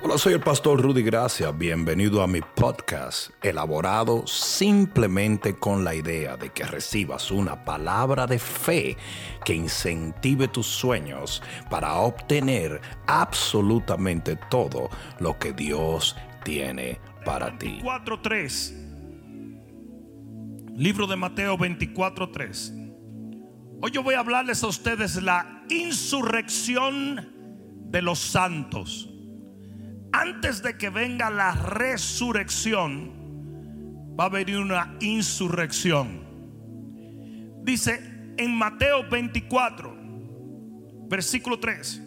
Hola, soy el pastor Rudy Gracia. Bienvenido a mi podcast, elaborado simplemente con la idea de que recibas una palabra de fe que incentive tus sueños para obtener absolutamente todo lo que Dios tiene para ti. 24.3 Libro de Mateo 24.3 Hoy yo voy a hablarles a ustedes la insurrección de los santos antes de que venga la resurrección, va a venir una insurrección. Dice en Mateo 24, versículo 3,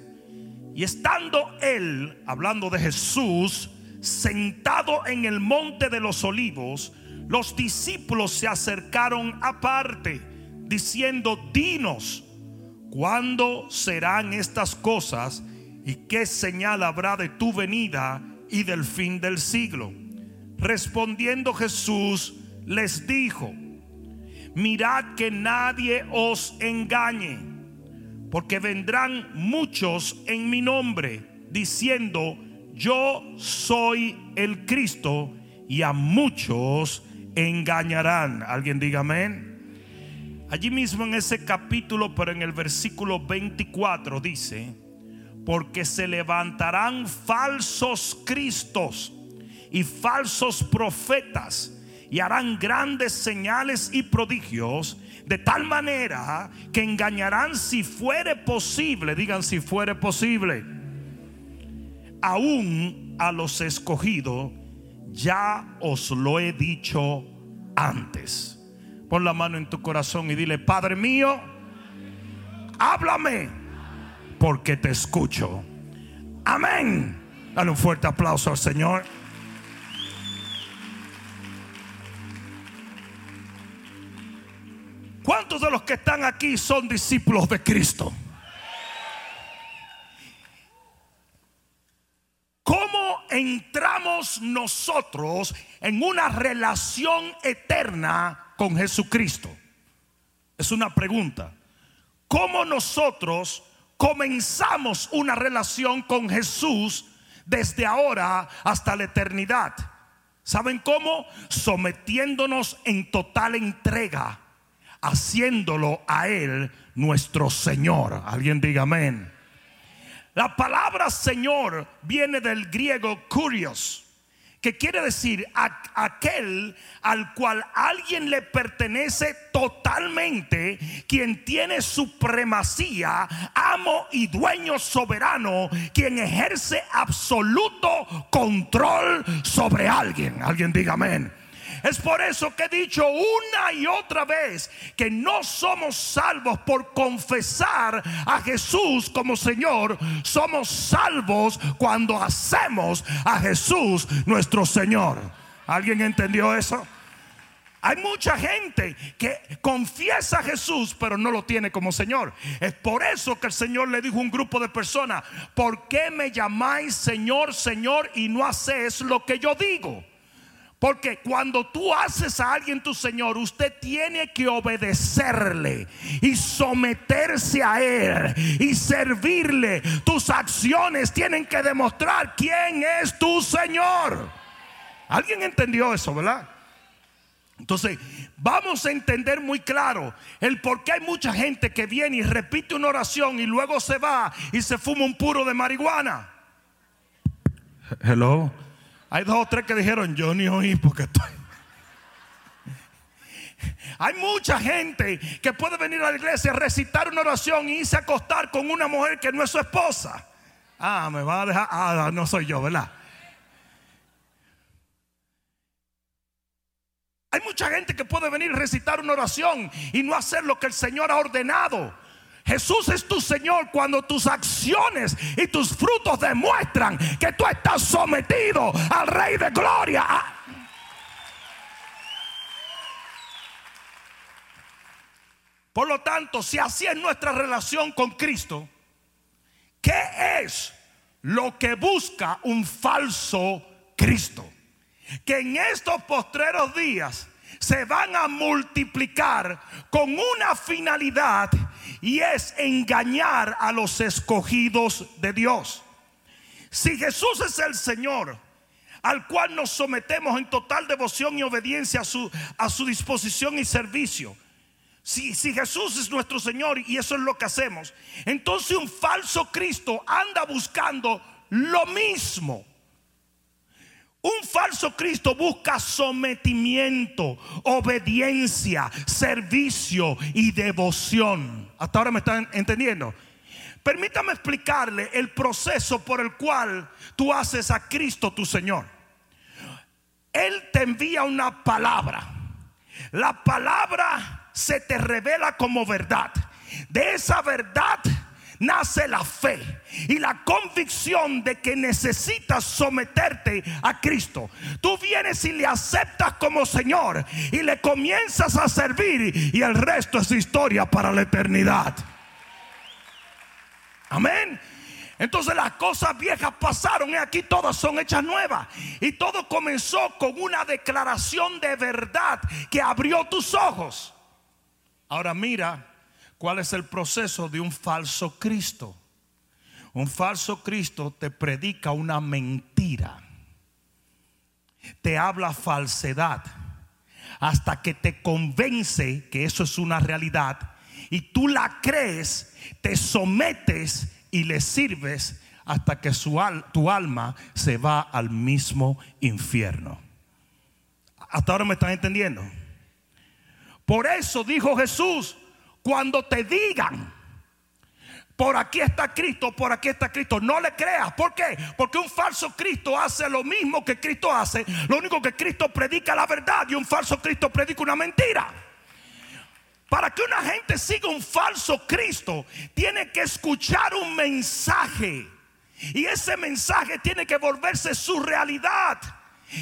y estando él, hablando de Jesús, sentado en el monte de los olivos, los discípulos se acercaron aparte, diciendo, dinos, ¿cuándo serán estas cosas? ¿Y qué señal habrá de tu venida y del fin del siglo? Respondiendo Jesús les dijo, mirad que nadie os engañe, porque vendrán muchos en mi nombre, diciendo, yo soy el Cristo, y a muchos engañarán. ¿Alguien diga amén? Allí mismo en ese capítulo, pero en el versículo 24 dice, porque se levantarán falsos cristos y falsos profetas y harán grandes señales y prodigios de tal manera que engañarán si fuere posible, digan si fuere posible, aún a los escogidos, ya os lo he dicho antes. Pon la mano en tu corazón y dile, Padre mío, háblame porque te escucho. Amén. Dale un fuerte aplauso al Señor. ¿Cuántos de los que están aquí son discípulos de Cristo? ¿Cómo entramos nosotros en una relación eterna con Jesucristo? Es una pregunta. ¿Cómo nosotros comenzamos una relación con Jesús desde ahora hasta la eternidad. ¿Saben cómo? Sometiéndonos en total entrega, haciéndolo a Él nuestro Señor. Alguien diga amén. La palabra Señor viene del griego curios que quiere decir aquel al cual alguien le pertenece totalmente, quien tiene supremacía, amo y dueño soberano, quien ejerce absoluto control sobre alguien. Alguien diga amén. Es por eso que he dicho una y otra vez que no somos salvos por confesar a Jesús como Señor. Somos salvos cuando hacemos a Jesús nuestro Señor. ¿Alguien entendió eso? Hay mucha gente que confiesa a Jesús, pero no lo tiene como Señor. Es por eso que el Señor le dijo a un grupo de personas: ¿Por qué me llamáis Señor, Señor y no hacéis lo que yo digo? Porque cuando tú haces a alguien tu Señor, usted tiene que obedecerle y someterse a Él y servirle. Tus acciones tienen que demostrar quién es tu Señor. ¿Alguien entendió eso, verdad? Entonces, vamos a entender muy claro el por qué hay mucha gente que viene y repite una oración y luego se va y se fuma un puro de marihuana. Hello. Hay dos o tres que dijeron, yo ni oí porque estoy... Hay mucha gente que puede venir a la iglesia, recitar una oración y irse a acostar con una mujer que no es su esposa. Ah, me va a dejar. Ah, no soy yo, ¿verdad? Hay mucha gente que puede venir a recitar una oración y no hacer lo que el Señor ha ordenado. Jesús es tu Señor cuando tus acciones y tus frutos demuestran que tú estás sometido al Rey de Gloria. Por lo tanto, si así es nuestra relación con Cristo, ¿qué es lo que busca un falso Cristo? Que en estos postreros días se van a multiplicar con una finalidad y es engañar a los escogidos de Dios. Si Jesús es el Señor, al cual nos sometemos en total devoción y obediencia a su, a su disposición y servicio. Si, si, Jesús es nuestro Señor y eso es lo que hacemos, entonces un falso Cristo anda buscando lo mismo. Un falso Cristo busca sometimiento, obediencia, servicio y devoción. Hasta ahora me están entendiendo. Permítame explicarle el proceso por el cual tú haces a Cristo tu Señor. Él te envía una palabra. La palabra se te revela como verdad. De esa verdad nace la fe y la convicción de que necesitas someterte a Cristo. Tú vienes y le aceptas como Señor y le comienzas a servir y el resto es historia para la eternidad. Amén. Entonces las cosas viejas pasaron y aquí todas son hechas nuevas. Y todo comenzó con una declaración de verdad que abrió tus ojos. Ahora mira cuál es el proceso de un falso Cristo. Un falso Cristo te predica una mentira. Te habla falsedad hasta que te convence que eso es una realidad y tú la crees, te sometes y le sirves hasta que su tu alma se va al mismo infierno. Hasta ahora me están entendiendo. Por eso dijo Jesús, cuando te digan, por aquí está Cristo, por aquí está Cristo, no le creas. ¿Por qué? Porque un falso Cristo hace lo mismo que Cristo hace. Lo único que Cristo predica la verdad y un falso Cristo predica una mentira. Para que una gente siga un falso Cristo, tiene que escuchar un mensaje. Y ese mensaje tiene que volverse su realidad.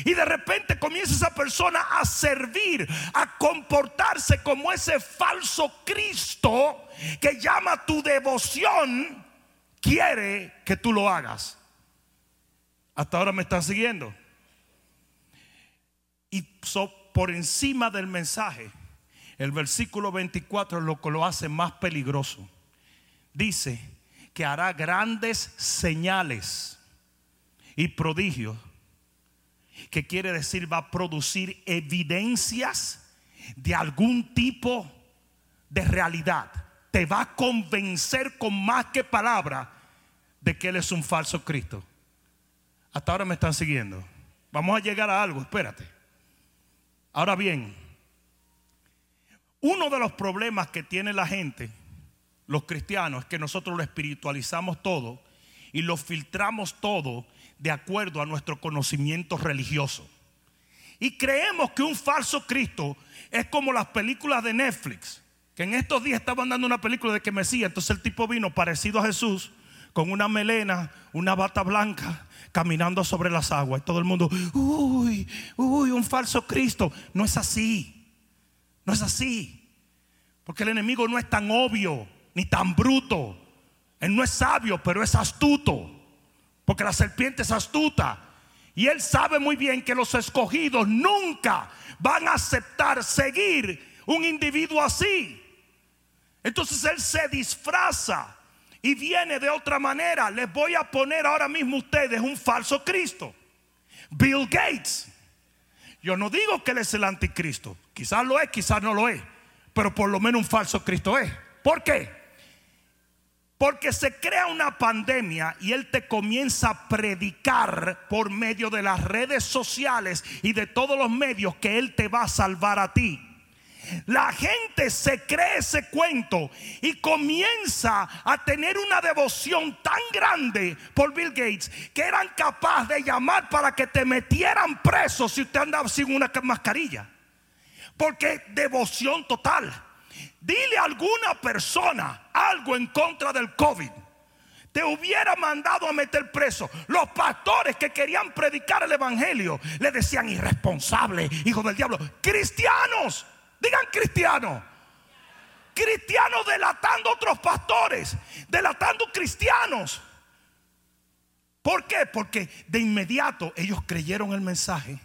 Y de repente comienza esa persona a servir, a comportarse como ese falso Cristo que llama tu devoción, quiere que tú lo hagas. Hasta ahora me están siguiendo. Y por encima del mensaje el versículo 24 lo que lo hace más peligroso. Dice que hará grandes señales y prodigios. Que quiere decir va a producir evidencias de algún tipo de realidad. Te va a convencer con más que palabra de que Él es un falso Cristo. Hasta ahora me están siguiendo. Vamos a llegar a algo, espérate. Ahora bien, uno de los problemas que tiene la gente, los cristianos, es que nosotros lo espiritualizamos todo y lo filtramos todo de acuerdo a nuestro conocimiento religioso. Y creemos que un falso Cristo es como las películas de Netflix, que en estos días estaban dando una película de que Mesías, entonces el tipo vino parecido a Jesús, con una melena, una bata blanca, caminando sobre las aguas. Y todo el mundo, uy, uy, un falso Cristo. No es así. No es así. Porque el enemigo no es tan obvio ni tan bruto. Él no es sabio, pero es astuto. Porque la serpiente es astuta. Y él sabe muy bien que los escogidos nunca van a aceptar seguir un individuo así. Entonces él se disfraza y viene de otra manera. Les voy a poner ahora mismo a ustedes un falso Cristo. Bill Gates. Yo no digo que él es el anticristo. Quizás lo es, quizás no lo es. Pero por lo menos un falso Cristo es. ¿Por qué? Porque se crea una pandemia y Él te comienza a predicar por medio de las redes sociales y de todos los medios que Él te va a salvar a ti. La gente se cree ese cuento y comienza a tener una devoción tan grande por Bill Gates que eran capaces de llamar para que te metieran preso si usted andaba sin una mascarilla. Porque devoción total. Dile a alguna persona algo en contra del COVID. Te hubiera mandado a meter preso. Los pastores que querían predicar el evangelio le decían irresponsable, hijo del diablo. Cristianos Digan cristiano. Cristianos delatando otros pastores, delatando cristianos. ¿Por qué? Porque de inmediato ellos creyeron el mensaje,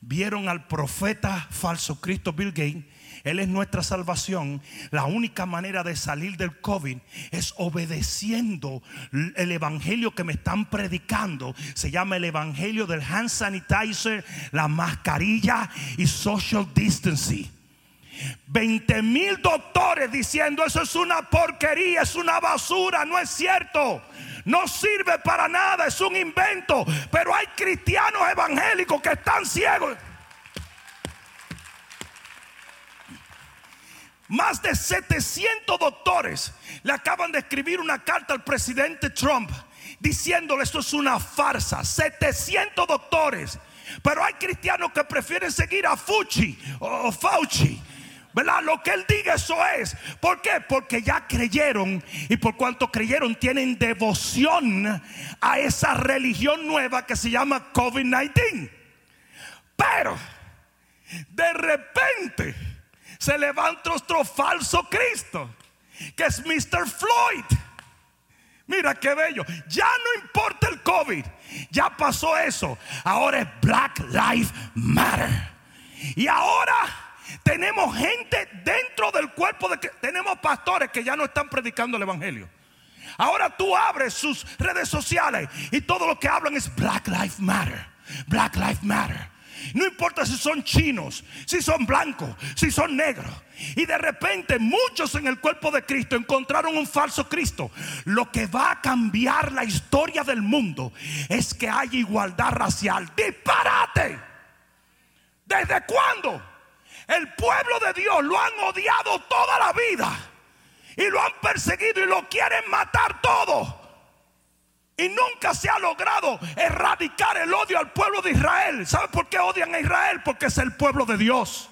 vieron al profeta falso Cristo Bill Gates, Él es nuestra salvación. La única manera de salir del COVID es obedeciendo el evangelio que me están predicando. Se llama el evangelio del hand sanitizer, la mascarilla y social distancing. 20 mil doctores diciendo eso es una porquería, es una basura, no es cierto. No sirve para nada, es un invento. Pero hay cristianos evangélicos que están ciegos. Más de 700 doctores le acaban de escribir una carta al presidente Trump diciéndole esto es una farsa. 700 doctores. Pero hay cristianos que prefieren seguir a Fuchi o Fauci. ¿Verdad? Lo que él diga eso es. ¿Por qué? Porque ya creyeron y por cuanto creyeron tienen devoción a esa religión nueva que se llama COVID-19. Pero de repente se levanta otro falso Cristo, que es Mr. Floyd. Mira qué bello. Ya no importa el COVID. Ya pasó eso. Ahora es Black Lives Matter. Y ahora tenemos gente dentro del cuerpo de que tenemos pastores que ya no están predicando el evangelio. Ahora tú abres sus redes sociales y todo lo que hablan es Black Lives Matter. Black Lives Matter. No importa si son chinos, si son blancos, si son negros. Y de repente muchos en el cuerpo de Cristo encontraron un falso Cristo. Lo que va a cambiar la historia del mundo es que haya igualdad racial. Disparate. ¿Desde cuándo? El pueblo de Dios lo han odiado toda la vida. Y lo han perseguido y lo quieren matar todo. Y nunca se ha logrado erradicar el odio al pueblo de Israel. ¿Sabe por qué odian a Israel? Porque es el pueblo de Dios.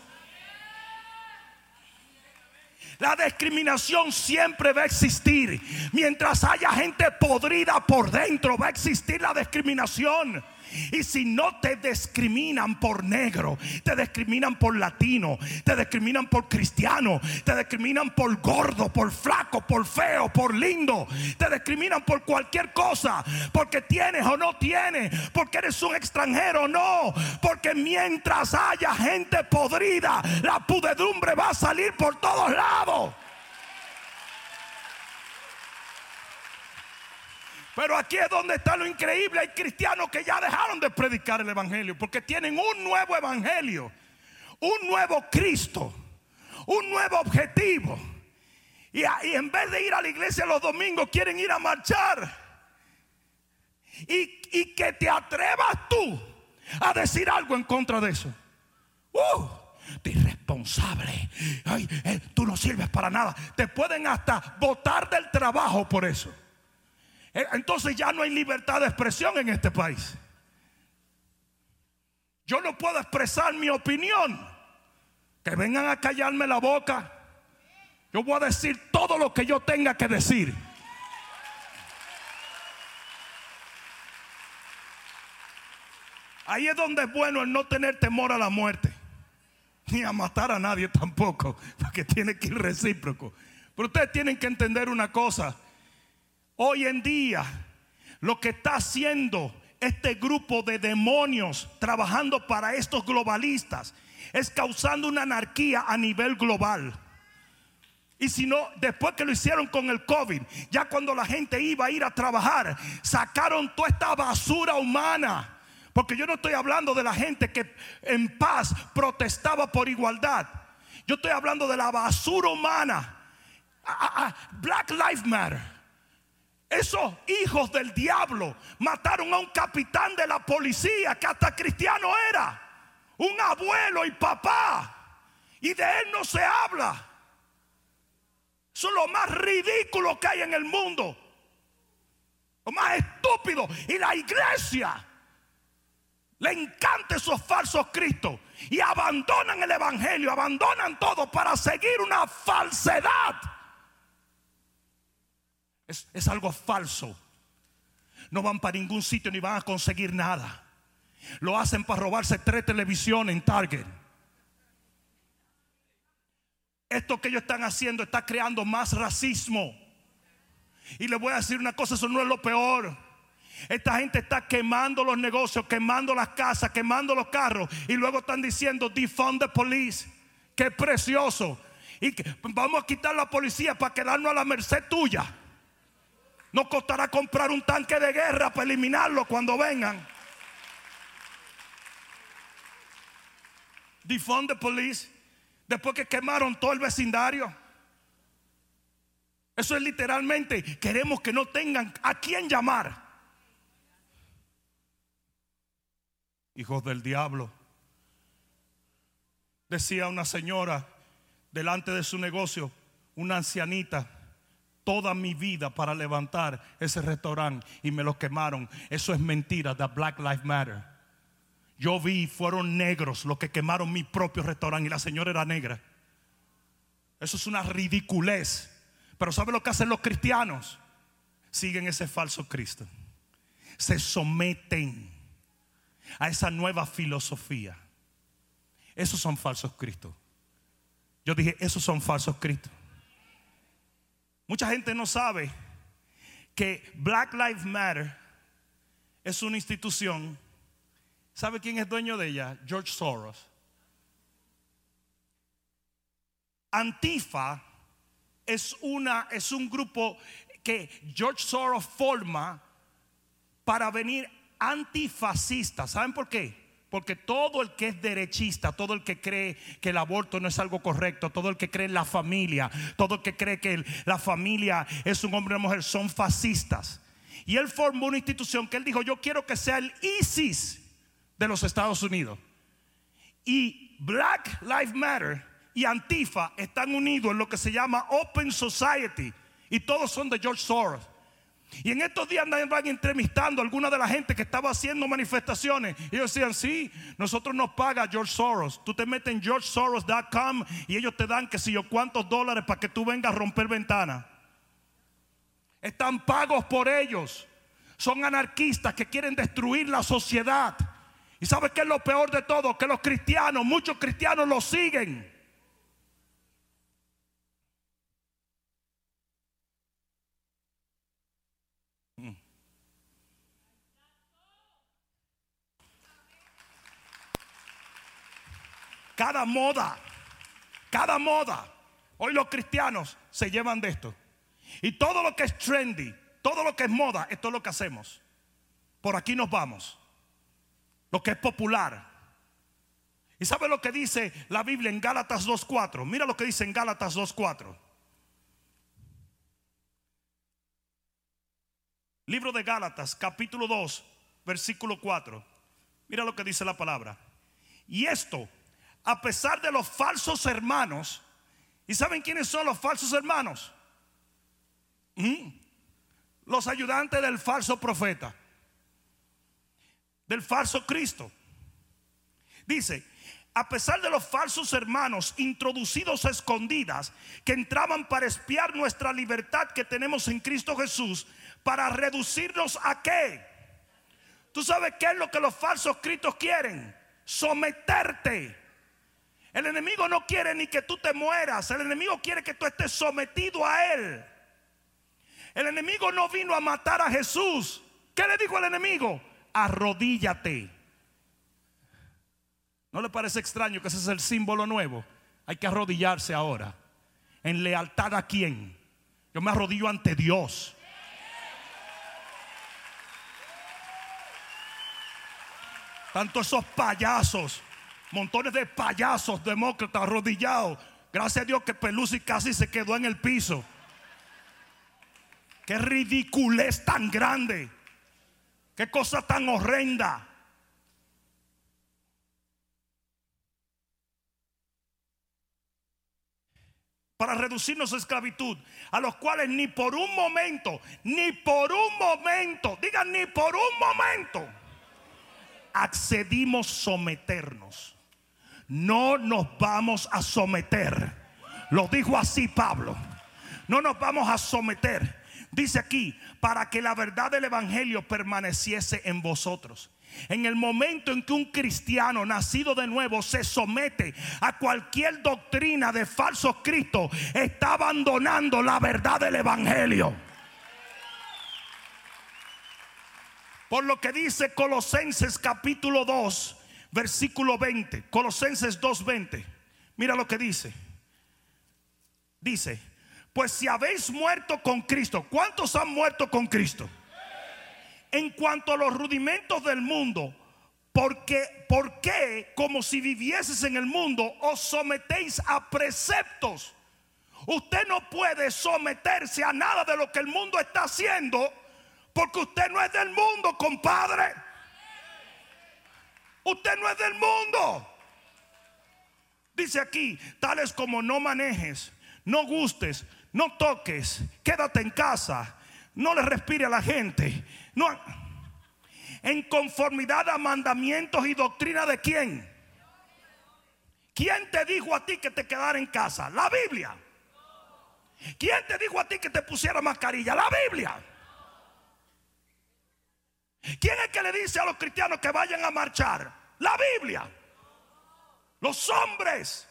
La discriminación siempre va a existir. Mientras haya gente podrida por dentro, va a existir la discriminación. Y si no te discriminan por negro, te discriminan por latino, te discriminan por cristiano, te discriminan por gordo, por flaco, por feo, por lindo, te discriminan por cualquier cosa, porque tienes o no tienes, porque eres un extranjero o no, porque mientras haya gente podrida, la pudedumbre va a salir por todos lados. Pero aquí es donde está lo increíble. Hay cristianos que ya dejaron de predicar el Evangelio porque tienen un nuevo Evangelio, un nuevo Cristo, un nuevo objetivo. Y, en vez de ir a la iglesia los domingos, quieren ir a marchar. Y, que te atrevas tú a decir algo en contra de eso. Uh, irresponsable. Ay, eh, tú no sirves para nada. Te pueden hasta votar del trabajo por eso. Eh, entonces ya no hay libertad de expresión en este país. Yo no puedo expresar mi opinión. Que vengan a callarme la boca. Yo voy a decir todo lo que yo tenga que decir. Ahí es donde es bueno el no tener temor a la muerte. Ni a matar a nadie tampoco. Porque tiene que ir recíproco. Pero ustedes tienen que entender una cosa. Hoy en día, lo que está haciendo este grupo de demonios trabajando para estos globalistas es causando una anarquía a nivel global. Y si no, después que lo hicieron con el COVID, ya cuando la gente iba a ir a trabajar, sacaron toda esta basura humana. Porque yo no estoy hablando de la gente que en paz protestaba por igualdad. Yo estoy hablando de la basura humana. Black Lives Matter. Esos hijos del diablo mataron a un capitán de la policía que hasta cristiano era. Un abuelo y papá. Y de él no se habla. Eso es lo más ridículo que hay en el mundo. Lo más estúpido. Y la iglesia le encanta esos falsos cristos. Y abandonan el evangelio, abandonan todo para seguir una falsedad. Es, algo falso. No van para ningún sitio ni van a conseguir nada. Lo hacen para robarse tres televisiones en Target. Esto que ellos están haciendo está creando más racismo. Y les voy a decir una cosa, eso no es lo peor. Esta gente está quemando los negocios, quemando las casas, quemando los carros. Y luego están diciendo, defund the police. Qué precioso. Y vamos a quitar la policía para quedarnos a la merced tuya. No costará comprar un tanque de guerra para eliminarlo cuando vengan. Defund the police. Después que quemaron todo el vecindario. Eso es literalmente, queremos que no tengan a quién llamar. Hijos del diablo. Decía una señora delante de su negocio, una ancianita, toda mi vida para levantar ese restaurante y me lo quemaron. Eso es mentira, the Black Lives Matter. Yo vi, fueron negros los que quemaron mi propio restaurante y la señora era negra. Eso es una ridiculez. Pero ¿sabe lo que hacen los cristianos? Siguen ese falso Cristo. Se someten a esa nueva filosofía. Esos son falsos Cristos. Yo dije, esos son falsos Cristos. Mucha gente no sabe que Black Lives Matter es una institución. ¿Sabe quién es dueño de ella? George Soros. Antifa es, una, es un grupo que George Soros forma para venir antifascista. ¿Saben por qué? Porque todo el que es derechista, todo el que cree que el aborto no es algo correcto, todo el que cree en la familia, todo el que cree que la familia es un hombre y una mujer, son fascistas. Y él formó una institución que él dijo, yo quiero que sea el ISIS de los Estados Unidos. Y Black Lives Matter y Antifa están unidos en lo que se llama Open Society. Y todos son de George Soros. Y en estos días andaban entrevistando a alguna de la gente que estaba haciendo manifestaciones. Y ellos decían, sí, nosotros nos paga George Soros. Tú te metes en georgesoros.com y ellos te dan que si yo cuántos dólares para que tú vengas a romper ventanas. Están pagos por ellos. Son anarquistas que quieren destruir la sociedad. ¿Y sabes qué es lo peor de todo? Que los cristianos, muchos cristianos los siguen. Cada moda, cada moda. Hoy los cristianos se llevan de esto. Y todo lo que es trendy, todo lo que es moda, esto es lo que hacemos. Por aquí nos vamos. Lo que es popular. ¿Y sabe lo que dice la Biblia en Gálatas 2.4? Mira lo que dice en Gálatas 2.4. Libro de Gálatas, capítulo 2, versículo 4. Mira lo que dice la palabra. Y esto a pesar de los falsos hermanos. ¿Y saben quiénes son los falsos hermanos? ¿Mm? Los ayudantes del falso profeta, del falso Cristo. Dice, a pesar de los falsos hermanos introducidos a escondidas que entraban para espiar nuestra libertad que tenemos en Cristo Jesús, para reducirnos a qué? ¿Tú sabes qué es lo que los falsos cristos quieren? Someterte el enemigo no quiere ni que tú te mueras. El enemigo quiere que tú estés sometido a él. El enemigo no vino a matar a Jesús. ¿Qué le dijo el enemigo? Arrodíllate. ¿No le parece extraño que ese es el símbolo nuevo? Hay que arrodillarse ahora. ¿En lealtad a quién? Yo me arrodillo ante Dios. Tanto esos payasos montones de payasos demócratas arrodillados. Gracias a Dios que Pelusi casi se quedó en el piso. Qué ridiculez tan grande. Qué cosa tan horrenda. Para reducirnos a esclavitud, a los cuales ni por un momento, ni por un momento, digan ni por un momento, accedimos someternos no nos vamos a someter. Lo dijo así Pablo. No nos vamos a someter. Dice aquí, para que la verdad del Evangelio permaneciese en vosotros. En el momento en que un cristiano nacido de nuevo se somete a cualquier doctrina de falso Cristo, está abandonando la verdad del Evangelio. Por lo que dice Colosenses capítulo 2, versículo 20, Colosenses 2:20. Mira lo que dice. Dice, pues si habéis muerto con Cristo, ¿cuántos han muerto con Cristo? En cuanto a los rudimentos del mundo, porque, ¿por qué, como si vivieses en el mundo, os sometéis a preceptos? Usted no puede someterse a nada de lo que el mundo está haciendo, porque usted no es del mundo, compadre. Usted no es del mundo. Dice aquí, tales como no manejes, no gustes, no toques, quédate en casa, no le respire a la gente. No, en conformidad a mandamientos y doctrina de quién. ¿Quién te dijo a ti que te quedara en casa? La Biblia. ¿Quién te dijo a ti que te pusiera mascarilla? La Biblia. ¿Quién es que le dice a los cristianos que vayan a marchar? La Biblia. Los hombres.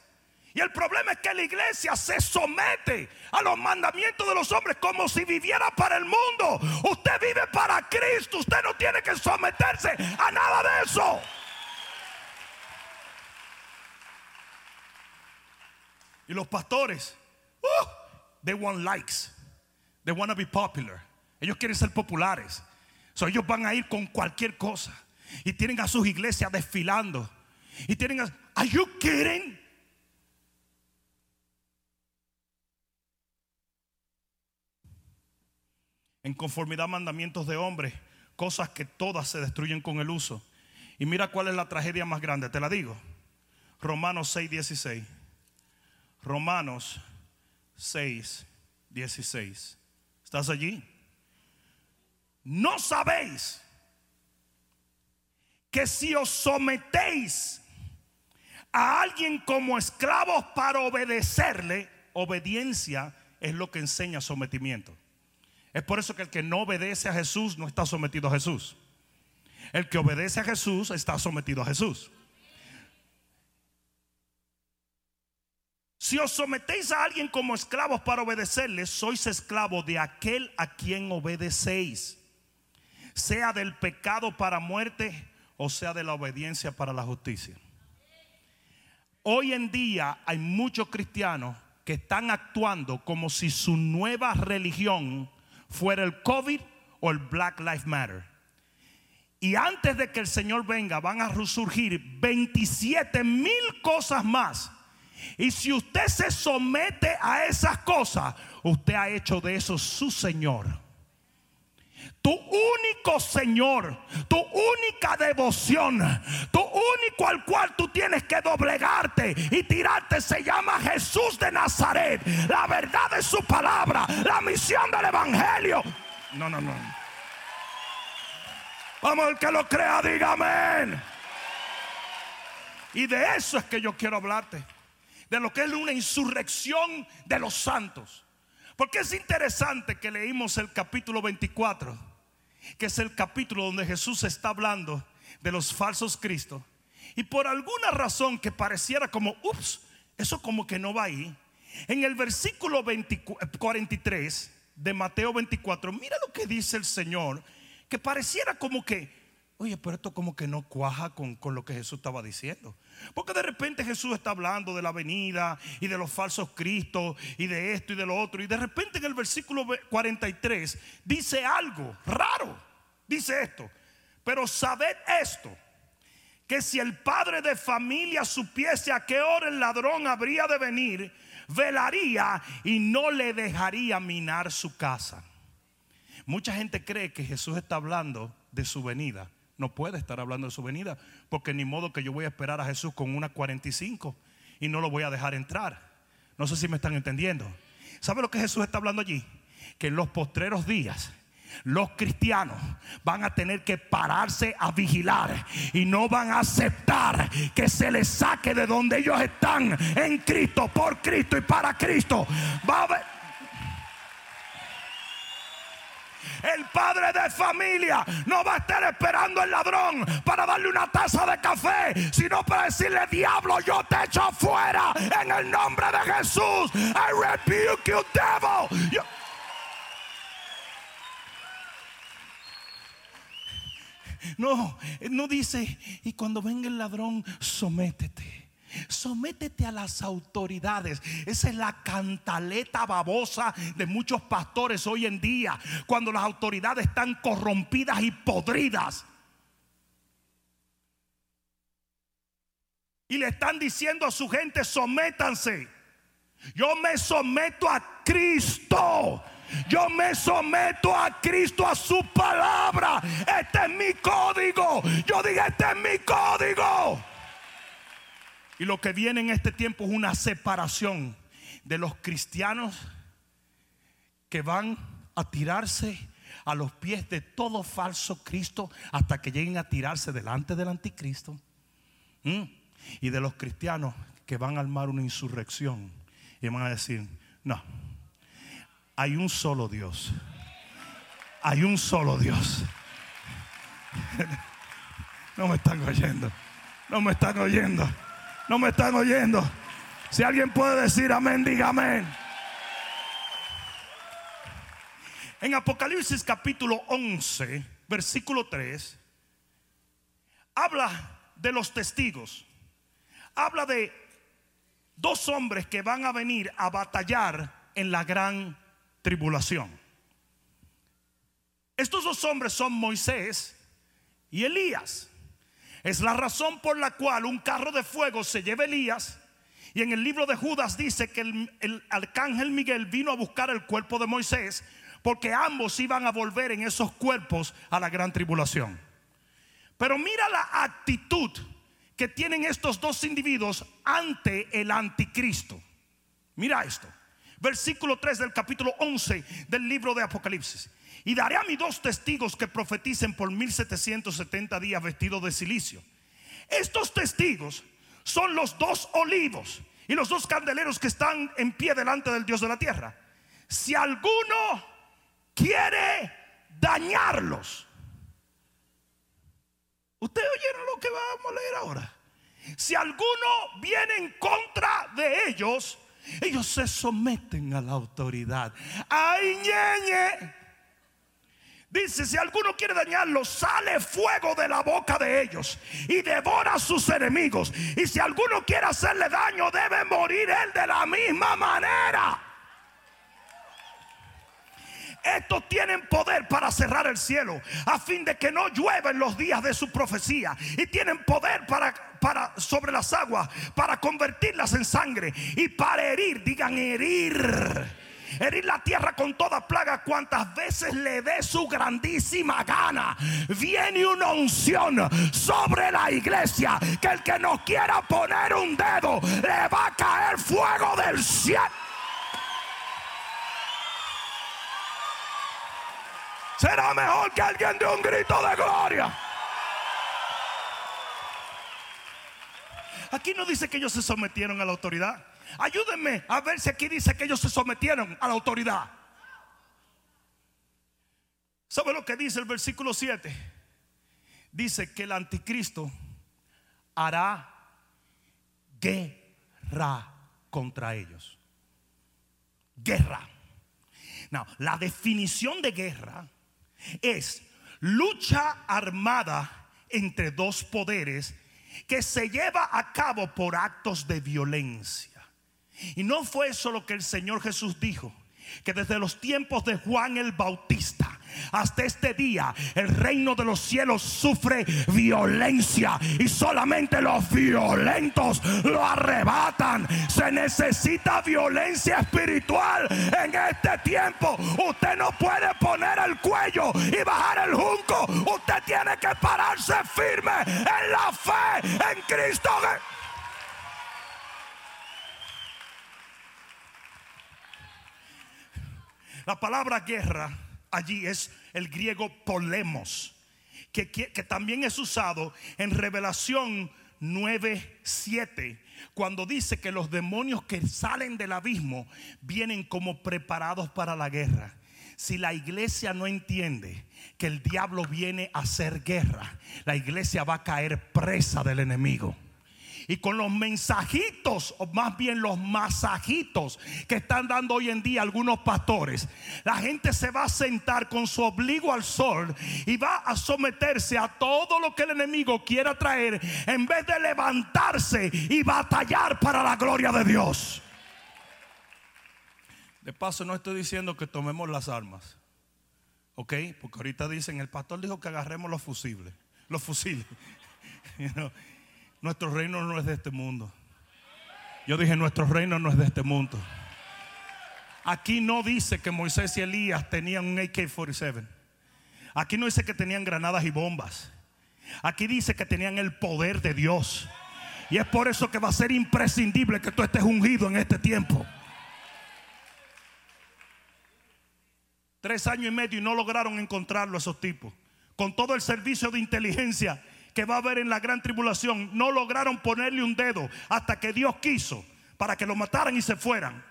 Y el problema es que la iglesia se somete a los mandamientos de los hombres como si viviera para el mundo. Usted vive para Cristo. Usted no tiene que someterse a nada de eso. Y los pastores, uh, they want likes. They want to be popular. Ellos quieren ser populares. So ellos van a ir con cualquier cosa. Y tienen a sus iglesias desfilando. Y tienen a, Are you? En conformidad a mandamientos de hombres, cosas que todas se destruyen con el uso. Y mira cuál es la tragedia más grande, te la digo. Romanos 6, 16. Romanos 6, 16. ¿Estás allí? No sabéis que si os sometéis a alguien como esclavos para obedecerle, obediencia es lo que enseña sometimiento. Es por eso que el que no obedece a Jesús no está sometido a Jesús. El que obedece a Jesús está sometido a Jesús. Si os sometéis a alguien como esclavos para obedecerle, sois esclavos de aquel a quien obedecéis, sea del pecado para muerte o sea de la obediencia para la justicia. Hoy en día hay muchos cristianos que están actuando como si su nueva religión fuera el COVID o el Black Lives Matter. Y antes de que el Señor venga van a resurgir 27 mil cosas más. Y si usted se somete a esas cosas, usted ha hecho de eso su Señor. Tu único Señor, tu única devoción, tu único al cual tú tienes que doblegarte y tirarte se llama Jesús de Nazaret. La verdad de su palabra, la misión del Evangelio. No, no, no. Vamos, el que lo crea, diga amén. Y de eso es que yo quiero hablarte. De lo que es una insurrección de los santos. Porque es interesante que leímos el capítulo 24 que es el capítulo donde Jesús está hablando de los falsos cristos. Y por alguna razón que pareciera como, ups, eso como que no va ahí. En el versículo 43 de Mateo 24, mira lo que dice el Señor, que pareciera como que, oye, pero esto como que no cuaja con, con, lo que Jesús estaba diciendo. Porque de repente Jesús está hablando de la venida y de los falsos cristos y de esto y de lo otro. Y de repente en el versículo 43 dice algo raro. Dice esto, pero sabed esto, que si el padre de familia supiese a qué hora el ladrón habría de venir, velaría y no le dejaría minar su casa. Mucha gente cree que Jesús está hablando de su venida no puede estar hablando de su venida, porque ni modo que yo voy a esperar a Jesús con una 45 y no lo voy a dejar entrar. No sé si me están entendiendo. ¿Sabe lo que Jesús está hablando allí? Que en los postreros días los cristianos van a tener que pararse a vigilar y no van a aceptar que se les saque de donde ellos están en Cristo, por Cristo y para Cristo. Va a haber, El padre de familia no va a estar esperando el ladrón para darle una taza de café, sino para decirle, diablo, yo te echo fuera en el nombre de Jesús. I rebuke you, devil. No, no dice, y cuando venga el ladrón, sométete. Sométete a las autoridades. Esa es la cantaleta babosa de muchos pastores hoy en día, cuando las autoridades están corrompidas y podridas. Y le están diciendo a su gente, sométanse. Yo me someto a Cristo. Yo me someto a Cristo, a su palabra. Este es mi código. Yo digo, este es mi código. Y lo que viene en este tiempo es una separación de los cristianos que van a tirarse a los pies de todo falso Cristo hasta que lleguen a tirarse delante del anticristo. Y de los cristianos que van a armar una insurrección y van a decir, no, hay un solo Dios. Hay un solo Dios. No me están oyendo. No me están oyendo. No me están oyendo. Si alguien puede decir amén, diga amén. En Apocalipsis capítulo 11, versículo 3, habla de los testigos. Habla de dos hombres que van a venir a batallar en la gran tribulación. Estos dos hombres son Moisés y Elías. Es la razón por la cual un carro de fuego se lleva Elías. Y en el libro de Judas dice que el, el, arcángel Miguel vino a buscar el cuerpo de Moisés porque ambos iban a volver en esos cuerpos a la gran tribulación. Pero mira la actitud que tienen estos dos individuos ante el anticristo. Mira esto versículo 3 del capítulo 11 del libro de Apocalipsis. Y daré a mis dos testigos que profeticen por 1770 días vestidos de silicio. Estos testigos son los dos olivos y los dos candeleros que están en pie delante del Dios de la tierra. Si alguno quiere dañarlos, ustedes oyeron lo que vamos a leer ahora. Si alguno viene en contra de ellos, ellos se someten a la autoridad. ¡Ay, ñeñe! Dice, si alguno quiere dañarlos, sale fuego de la boca de ellos y devora a sus enemigos. Y si alguno quiere hacerle daño, debe morir él de la misma manera. Estos tienen poder para cerrar el cielo a fin de que no llueva en los días de su profecía. Y tienen poder para, para sobre las aguas, para convertirlas en sangre y para herir, digan herir herir la tierra con toda plaga cuantas veces le dé su grandísima gana. Viene una unción sobre la iglesia que el que no quiera poner un dedo le va a caer fuego del cielo. será mejor que alguien de un grito de gloria. Aquí no dice que ellos se sometieron a la autoridad. Ayúdenme a ver si aquí dice que ellos se sometieron a la autoridad. ¿Sabe lo que dice el versículo 7? Dice que el anticristo hará guerra contra ellos. Guerra. No, la definición de guerra es lucha armada entre dos poderes que se lleva a cabo por actos de violencia. Y no fue eso lo que el Señor Jesús dijo que desde los tiempos de Juan el Bautista hasta este día el reino de los cielos sufre violencia y solamente los violentos lo arrebatan. Se necesita violencia espiritual en este tiempo. Usted no puede poner el cuello y bajar el junco. Usted tiene que pararse firme en la fe en Cristo. La palabra guerra allí es el griego polemos, que, que, también es usado en Revelación 9:7, cuando dice que los demonios que salen del abismo vienen como preparados para la guerra. Si la iglesia no entiende que el diablo viene a hacer guerra, la iglesia va a caer presa del enemigo. Y con los mensajitos, o más bien los masajitos que están dando hoy en día algunos pastores, la gente se va a sentar con su obligo al sol y va a someterse a todo lo que el enemigo quiera traer en vez de levantarse y batallar para la gloria de Dios. De paso, no estoy diciendo que tomemos las armas, ¿ok? Porque ahorita dicen, el pastor dijo que agarremos los fusibles, los fusiles. Nuestro reino no es de este mundo. Yo dije, nuestro reino no es de este mundo. Aquí no dice que Moisés y Elías tenían un AK-47. Aquí no dice que tenían granadas y bombas. Aquí dice que tenían el poder de Dios. Y es por eso que va a ser imprescindible que tú estés ungido en este tiempo. Tres años y medio y no lograron encontrarlo esos tipos. Con todo el servicio de inteligencia que va a haber en la gran tribulación, no lograron ponerle un dedo hasta que Dios quiso para que lo mataran y se fueran.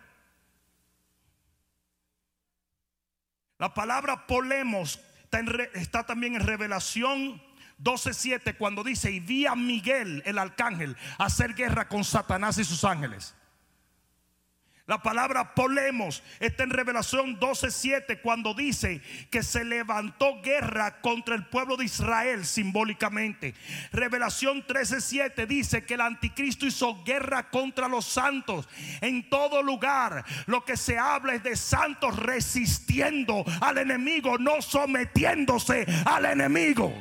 La palabra polemos está, está también en Revelación 12:7 cuando dice, y vi a Miguel, el arcángel, hacer guerra con Satanás y sus ángeles. La palabra polemos está en Revelación 12:7 cuando dice que se levantó guerra contra el pueblo de Israel simbólicamente. Revelación 13:7 dice que el anticristo hizo guerra contra los santos en todo lugar. Lo que se habla es de santos resistiendo al enemigo, no sometiéndose al enemigo.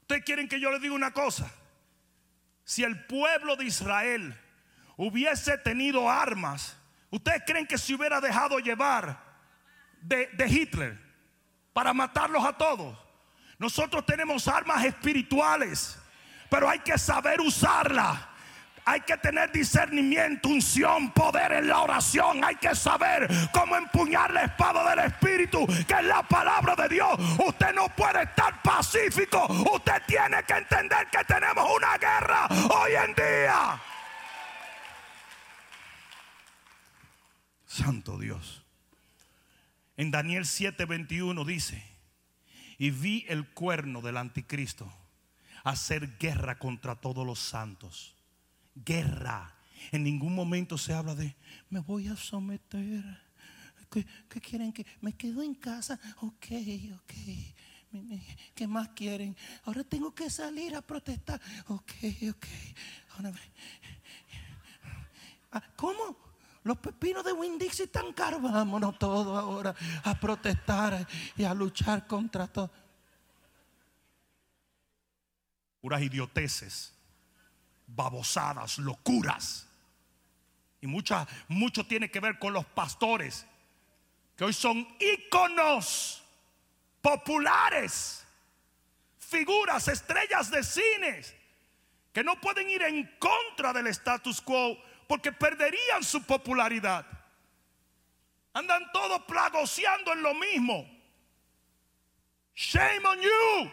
Ustedes quieren que yo les diga una cosa. Si el pueblo de Israel hubiese tenido armas, ¿ustedes creen que se hubiera dejado llevar de, Hitler para matarlos a todos? Nosotros tenemos armas espirituales, pero hay que saber usarlas. Hay que tener discernimiento, unción, poder en la oración. Hay que saber cómo empuñar la espada del Espíritu, que es la palabra de Dios. Usted no puede estar pacífico. Usted tiene que entender que tenemos una guerra hoy en día. Santo Dios. En Daniel 7:21 dice, y vi el cuerno del anticristo hacer guerra contra todos los santos. Guerra. En ningún momento se habla de, me voy a someter. ¿Qué, quieren que me quedo en casa? Ok, ok. ¿Qué más quieren? Ahora tengo que salir a protestar. Ok, ok. Ah, ¿Cómo? Los pepinos de Winn-Dixie están caros. Vámonos todos ahora a protestar y a luchar contra todo. Puras idioteces, babosadas, locuras. Y mucha, mucho tiene que ver con los pastores, que hoy son íconos populares, figuras, estrellas de cines, que no pueden ir en contra del status quo porque perderían su popularidad. Andan todos plagoseando en lo mismo. Shame on you.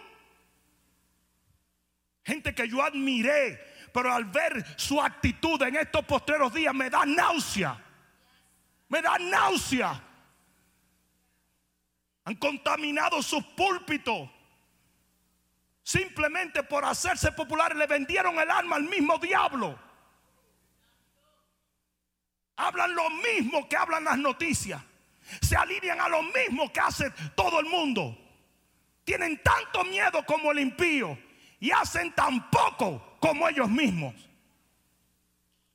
Gente que yo admiré, pero al ver su actitud en estos postreros días me da náusea. Me da náusea. Han contaminado sus púlpitos. Simplemente por hacerse populares le vendieron el alma al mismo diablo hablan lo mismo que hablan las noticias. Se alinean a lo mismo que hace todo el mundo. Tienen tanto miedo como el impío y hacen tan poco como ellos mismos.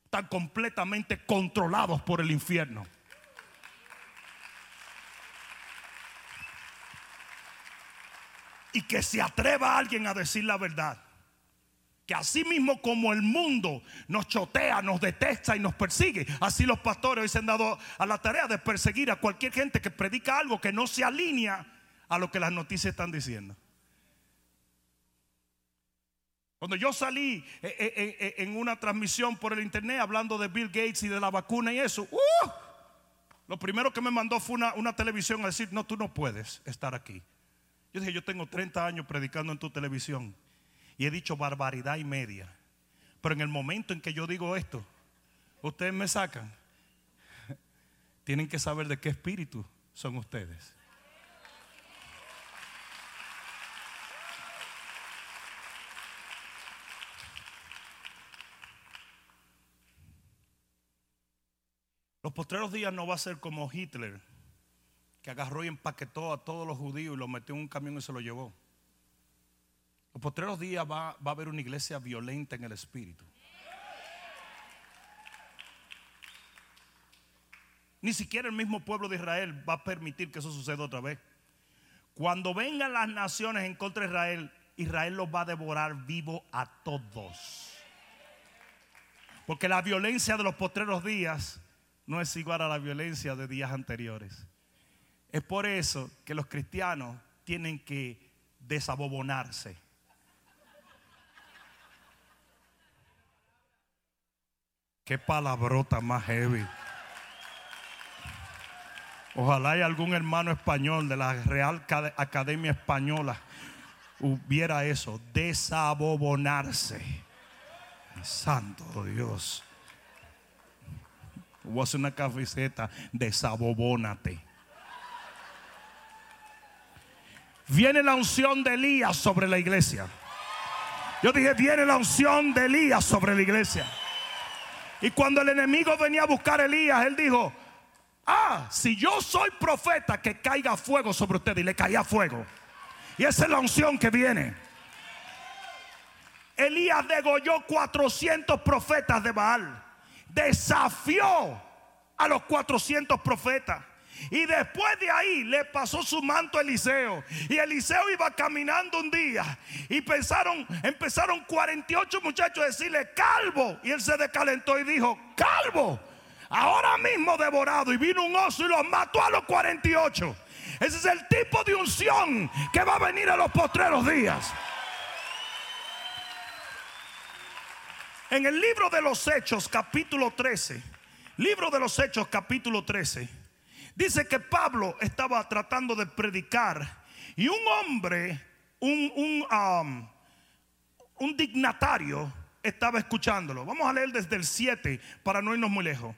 Están completamente controlados por el infierno. Y que se atreva alguien a decir la verdad que así mismo como el mundo nos chotea, nos detesta y nos persigue, así los pastores hoy se han dado a la tarea de perseguir a cualquier gente que predica algo que no se alinea a lo que las noticias están diciendo. Cuando yo salí eh, eh, eh, en una transmisión por el internet hablando de Bill Gates y de la vacuna y eso, ¡uh! lo primero que me mandó fue una, una televisión a decir, no, tú no puedes estar aquí. Yo dije, yo tengo 30 años predicando en tu televisión y he dicho barbaridad y media. Pero en el momento en que yo digo esto, ustedes me sacan. Tienen que saber de qué espíritu son ustedes. Los postreros días no va a ser como Hitler, que agarró y empaquetó a todos los judíos y los metió en un camión y se lo llevó. Los postreros días va, va a haber una iglesia violenta en el espíritu. Ni siquiera el mismo pueblo de Israel va a permitir que eso suceda otra vez. Cuando vengan las naciones en contra de Israel, Israel los va a devorar vivo a todos. Porque la violencia de los postreros días no es igual a la violencia de días anteriores. Es por eso que los cristianos tienen que desabobonarse. Qué palabrota más heavy. Ojalá hay algún hermano español de la Real Academia Española hubiera eso, desabobonarse. Santo Dios. Voy a hacer una cafeceta, desabobónate. Viene la unción de Elías sobre la iglesia. Yo dije, viene la unción de Elías sobre la iglesia. Y cuando el enemigo venía a buscar a Elías, él dijo, ah, si yo soy profeta, que caiga fuego sobre usted. Y le caía fuego. Y esa es la unción que viene. Elías degolló 400 profetas de Baal. Desafió a los 400 profetas. Y después de ahí le pasó su manto a Eliseo. Y Eliseo iba caminando un día. Y pensaron, empezaron 48 muchachos a decirle, calvo. Y él se decalentó y dijo, calvo ahora mismo devorado. Y vino un oso y los mató a los 48. Ese es el tipo de unción que va a venir a los postreros días. En el libro de los Hechos, capítulo 13, libro de los Hechos, capítulo 13, dice que Pablo estaba tratando de predicar y un hombre, un, un, um, un dignatario, estaba escuchándolo. Vamos a leer desde el 7 para no irnos muy lejos.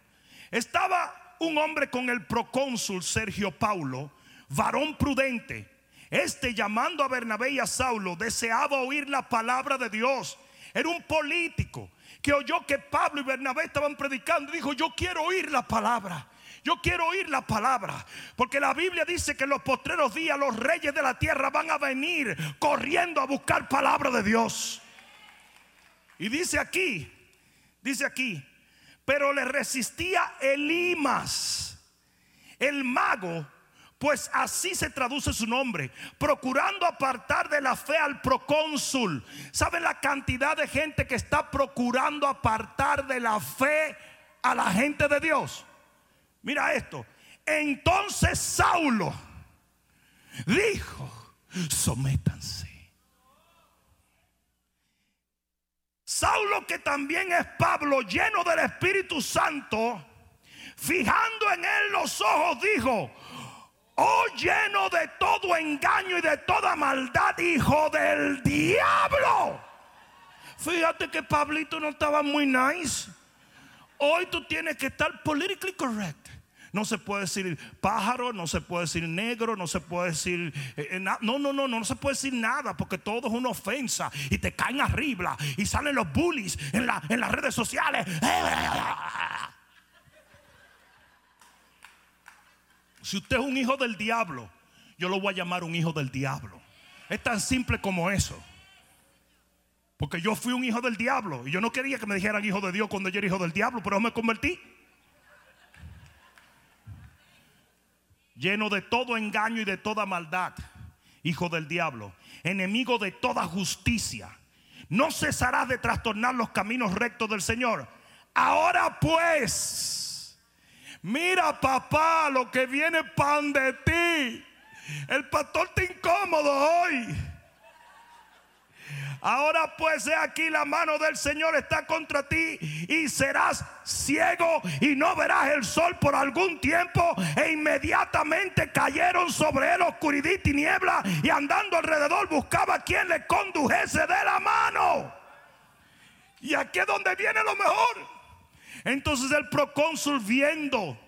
Estaba un hombre con el procónsul Sergio Paulo, varón prudente. Este llamando a Bernabé y a Saulo deseaba oír la palabra de Dios. Era un político que oyó que Pablo y Bernabé estaban predicando y dijo, yo quiero oír la palabra. Yo quiero oír la palabra, porque la Biblia dice que en los postreros días los reyes de la tierra van a venir corriendo a buscar palabra de Dios. Y dice aquí, dice aquí, pero le resistía Elimas, el mago, pues así se traduce su nombre, procurando apartar de la fe al procónsul. ¿Saben la cantidad de gente que está procurando apartar de la fe a la gente de Dios? Mira esto. Entonces Saulo dijo, sométanse Saulo, que también es Pablo, lleno del Espíritu Santo, fijando en él los ojos, dijo, oh lleno de todo engaño y de toda maldad, hijo del diablo. Fíjate que Pablito no estaba muy nice. Hoy tú tienes que estar politically correct. No se puede decir pájaro, no se puede decir negro, no se puede decir... Eh, eh, no, no, no, no, no se puede decir nada porque todo es una ofensa y te caen arriba y salen los bullies en, en las redes sociales. Si usted es un hijo del diablo, yo lo voy a llamar un hijo del diablo. Es tan simple como eso. Porque yo fui un hijo del diablo y yo no quería que me dijeran hijo de Dios cuando yo era hijo del diablo, pero me convertí. lleno de todo engaño y de toda maldad, hijo del diablo, enemigo de toda justicia. No cesarás de trastornar los caminos rectos del Señor. Ahora pues, mira papá lo que viene pan de ti. El pastor está incómodo hoy. Ahora pues he aquí la mano del Señor está contra ti y serás ciego y no verás el sol por algún tiempo. E inmediatamente cayeron sobre él oscuridad y tiniebla y andando alrededor buscaba quien le condujese de la mano. Y aquí es donde viene lo mejor. Entonces el procónsul viendo,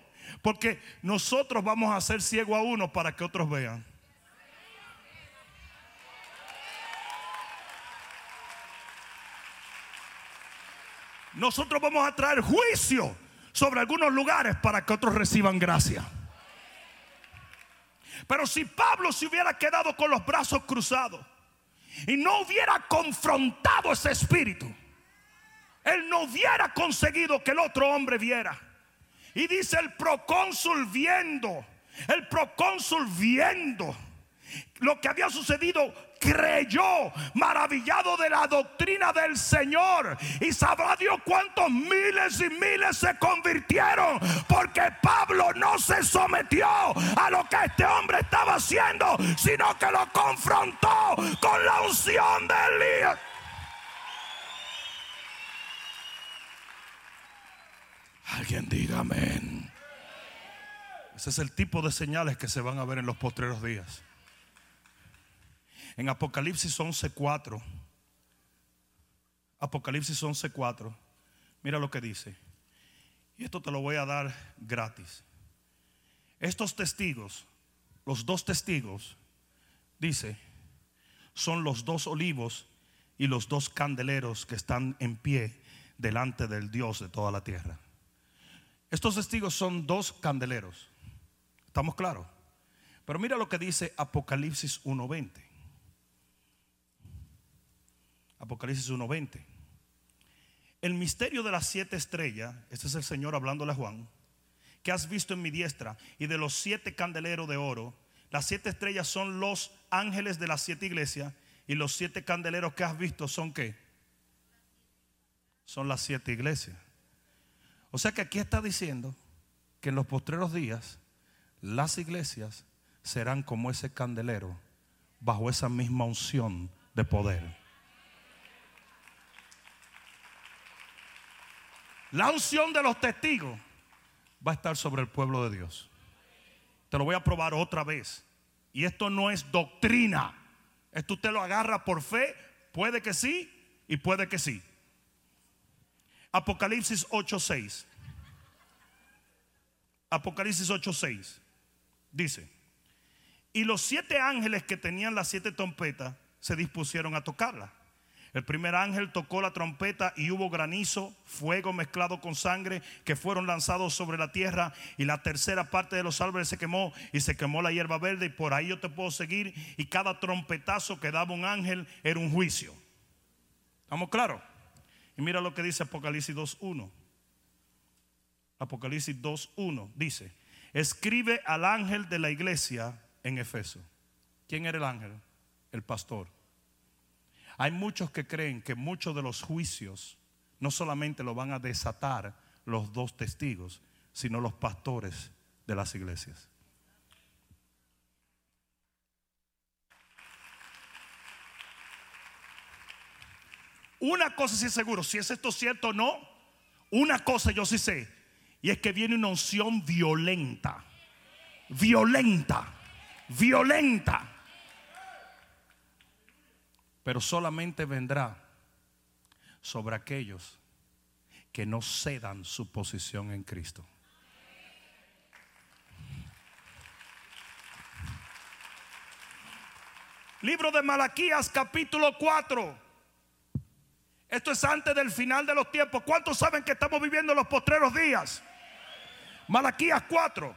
porque nosotros vamos a hacer ciego a uno para que otros vean. Nosotros vamos a traer juicio sobre algunos lugares para que otros reciban gracia. Pero si Pablo se hubiera quedado con los brazos cruzados y no hubiera confrontado ese espíritu, él no hubiera conseguido que el otro hombre viera. Y dice el procónsul viendo, el procónsul viendo lo que había sucedido, creyó, maravillado de la doctrina del Señor. Y sabrá Dios cuántos miles y miles se convirtieron. Porque Pablo no se sometió a lo que este hombre estaba haciendo, sino que lo confrontó con la unción de Elías. Alguien diga amén. Ese es el tipo de señales que se van a ver en los postreros días. En Apocalipsis 11:4. Apocalipsis 11:4. Mira lo que dice. Y esto te lo voy a dar gratis. Estos testigos, los dos testigos, dice, son los dos olivos y los dos candeleros que están en pie delante del Dios de toda la tierra. Estos testigos son dos candeleros. ¿Estamos claros? Pero mira lo que dice Apocalipsis 1:20. Apocalipsis 1:20. El misterio de las siete estrellas, este es el Señor hablándole a Juan, que has visto en mi diestra, y de los siete candeleros de oro, las siete estrellas son los ángeles de las siete iglesias, y los siete candeleros que has visto son qué? Son las siete iglesias. O sea que aquí está diciendo que en los postreros días las iglesias serán como ese candelero bajo esa misma unción de poder. La unción de los testigos va a estar sobre el pueblo de Dios. Te lo voy a probar otra vez. Y esto no es doctrina. Esto usted lo agarra por fe. Puede que sí y puede que sí. Apocalipsis 8:6. Apocalipsis 8:6 dice, y los siete ángeles que tenían las siete trompetas se dispusieron a tocarla. El primer ángel tocó la trompeta y hubo granizo, fuego mezclado con sangre que fueron lanzados sobre la tierra y la tercera parte de los árboles se quemó y se quemó la hierba verde y por ahí yo te puedo seguir y cada trompetazo que daba un ángel era un juicio. ¿Estamos claros? Y mira lo que dice Apocalipsis 2.1. Apocalipsis 2.1 dice, escribe al ángel de la iglesia en Efeso. ¿Quién era el ángel? El pastor. Hay muchos que creen que muchos de los juicios no solamente lo van a desatar los dos testigos, sino los pastores de las iglesias. Una cosa sí es seguro, si es esto cierto o no, una cosa yo sí sé, y es que viene una unción violenta, violenta, violenta pero solamente vendrá sobre aquellos que no cedan su posición en Cristo. Libro de Malaquías capítulo 4. Esto es antes del final de los tiempos. ¿Cuántos saben que estamos viviendo los postreros días? Malaquías 4.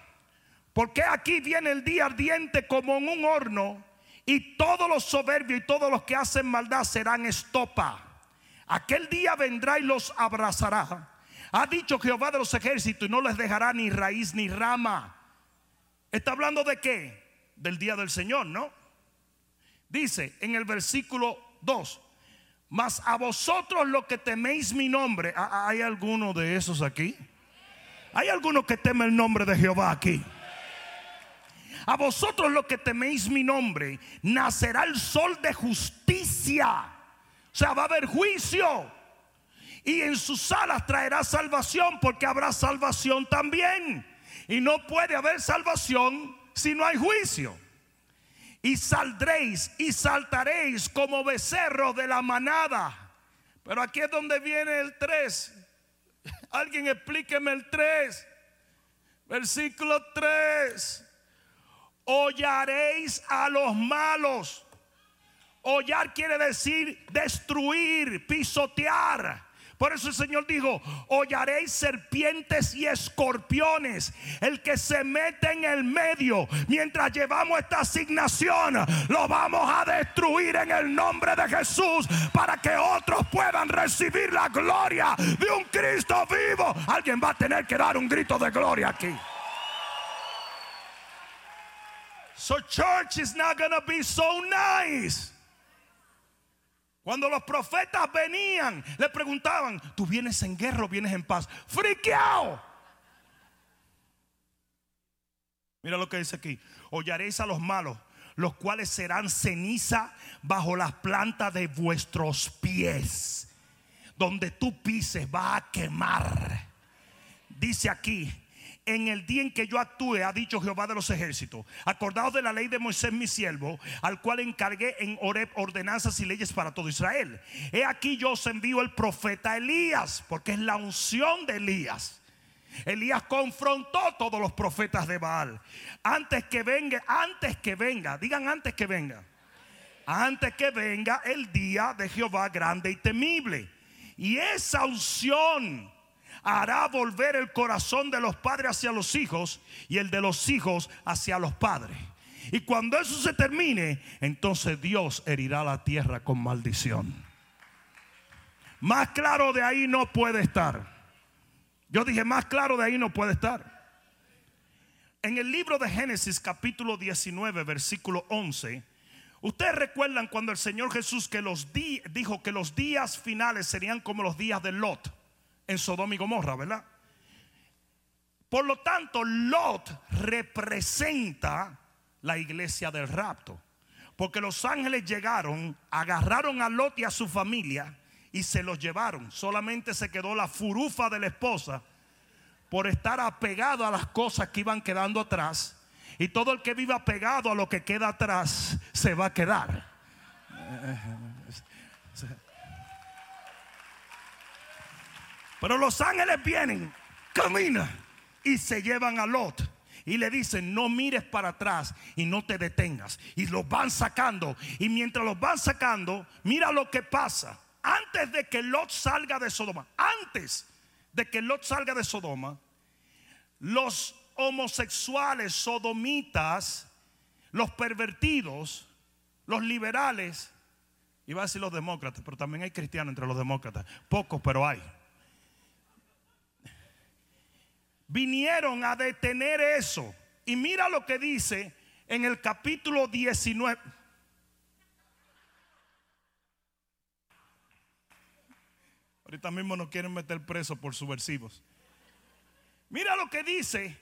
Porque aquí viene el día ardiente como en un horno y todos los soberbios y todos los que hacen maldad serán estopa. Aquel día vendrá y los abrazará. Ha dicho Jehová de los ejércitos y no les dejará ni raíz ni rama. ¿Está hablando de qué? Del día del Señor, ¿no? Dice en el versículo 2, mas a vosotros los que teméis mi nombre, ¿hay alguno de esos aquí? ¿Hay alguno que teme el nombre de Jehová aquí? A vosotros los que teméis mi nombre, nacerá el sol de justicia. O sea, va a haber juicio. Y en sus alas traerá salvación porque habrá salvación también. Y no puede haber salvación si no hay juicio. Y saldréis y saltaréis como becerro de la manada. Pero aquí es donde viene el 3. Alguien explíqueme el 3. Versículo 3 hollaréis a los malos. Hollar quiere decir destruir, pisotear. Por eso el Señor dijo, hollaréis serpientes y escorpiones. El que se mete en el medio mientras llevamos esta asignación, lo vamos a destruir en el nombre de Jesús para que otros puedan recibir la gloria de un Cristo vivo. Alguien va a tener que dar un grito de gloria aquí. So church is not going to be so nice. Cuando los profetas venían, le preguntaban, ¿tú vienes en guerra o vienes en paz? ¡Friqueado! Mira lo que dice aquí. Hollaréis a los malos, los cuales serán ceniza bajo las plantas de vuestros pies. Donde tú pises va a quemar. Dice aquí, en el día en que yo actúe, ha dicho Jehová de los ejércitos, acordados de la ley de Moisés mi siervo, al cual encargué en Oreb ordenanzas y leyes para todo Israel. He aquí yo os envío el profeta Elías, porque es la unción de Elías. Elías confrontó a todos los profetas de Baal. Antes que venga, antes que venga, digan antes que venga. Antes que venga el día de Jehová grande y temible. Y esa unción hará volver el corazón de los padres hacia los hijos y el de los hijos hacia los padres. Y cuando eso se termine, entonces Dios herirá la tierra con maldición. Más claro de ahí no puede estar. Yo dije, más claro de ahí no puede estar. En el libro de Génesis capítulo 19, versículo 11, ustedes recuerdan cuando el Señor Jesús que los dijo que los días finales serían como los días de Lot en Sodoma y Gomorra, ¿verdad? Por lo tanto, Lot representa la iglesia del rapto. Porque los ángeles llegaron, agarraron a Lot y a su familia y se los llevaron. Solamente se quedó la furufa de la esposa por estar apegado a las cosas que iban quedando atrás. Y todo el que viva apegado a lo que queda atrás se va a quedar. Pero los ángeles vienen, caminan y se llevan a Lot. Y le dicen, no mires para atrás y no te detengas. Y los van sacando. Y mientras los van sacando, mira lo que pasa. Antes de que Lot salga de Sodoma, antes de que Lot salga de Sodoma, los homosexuales, sodomitas, los pervertidos, los liberales, iba a decir los demócratas, pero también hay cristianos entre los demócratas, pocos, pero hay vinieron a detener eso. Y mira lo que dice en el capítulo 19. Ahorita mismo nos quieren meter preso por subversivos. Mira lo que dice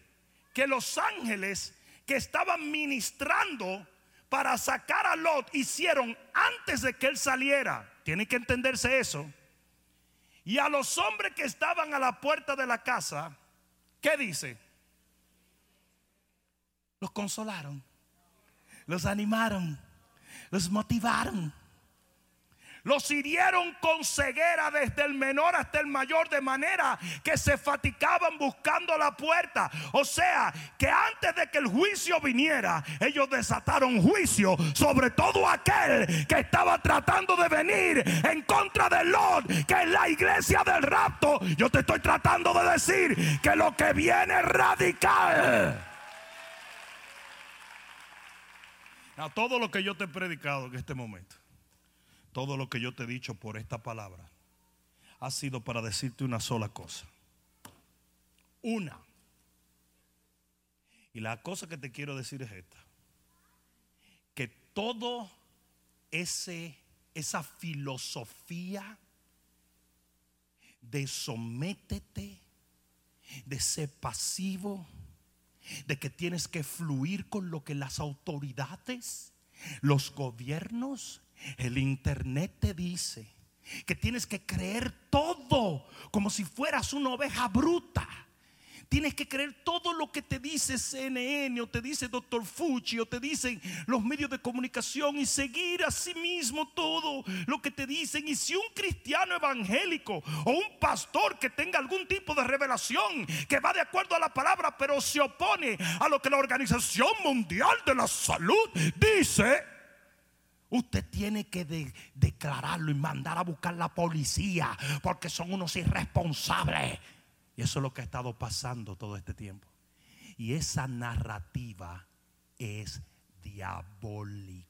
que los ángeles que estaban ministrando para sacar a Lot hicieron antes de que él saliera. Tiene que entenderse eso. Y a los hombres que estaban a la puerta de la casa, ¿Qué dice? Los consolaron, los animaron, los motivaron. Los hirieron con ceguera desde el menor hasta el mayor, de manera que se fatigaban buscando la puerta. O sea, que antes de que el juicio viniera, ellos desataron juicio sobre todo aquel que estaba tratando de venir en contra de Lot, que es la iglesia del rapto. Yo te estoy tratando de decir que lo que viene es radical. A todo lo que yo te he predicado en este momento todo lo que yo te he dicho por esta palabra ha sido para decirte una sola cosa. Una. Y la cosa que te quiero decir es esta. Que todo ese esa filosofía de sométete, de ser pasivo, de que tienes que fluir con lo que las autoridades, los gobiernos el Internet te dice que tienes que creer todo como si fueras una oveja bruta. Tienes que creer todo lo que te dice CNN o te dice Dr. Fucci o te dicen los medios de comunicación y seguir a sí mismo todo lo que te dicen. Y si un cristiano evangélico o un pastor que tenga algún tipo de revelación que va de acuerdo a la palabra pero se opone a lo que la Organización Mundial de la Salud dice, Usted tiene que declararlo y mandar a buscar la policía porque son unos irresponsables. Y eso es lo que ha estado pasando todo este tiempo. Y esa narrativa es diabólica.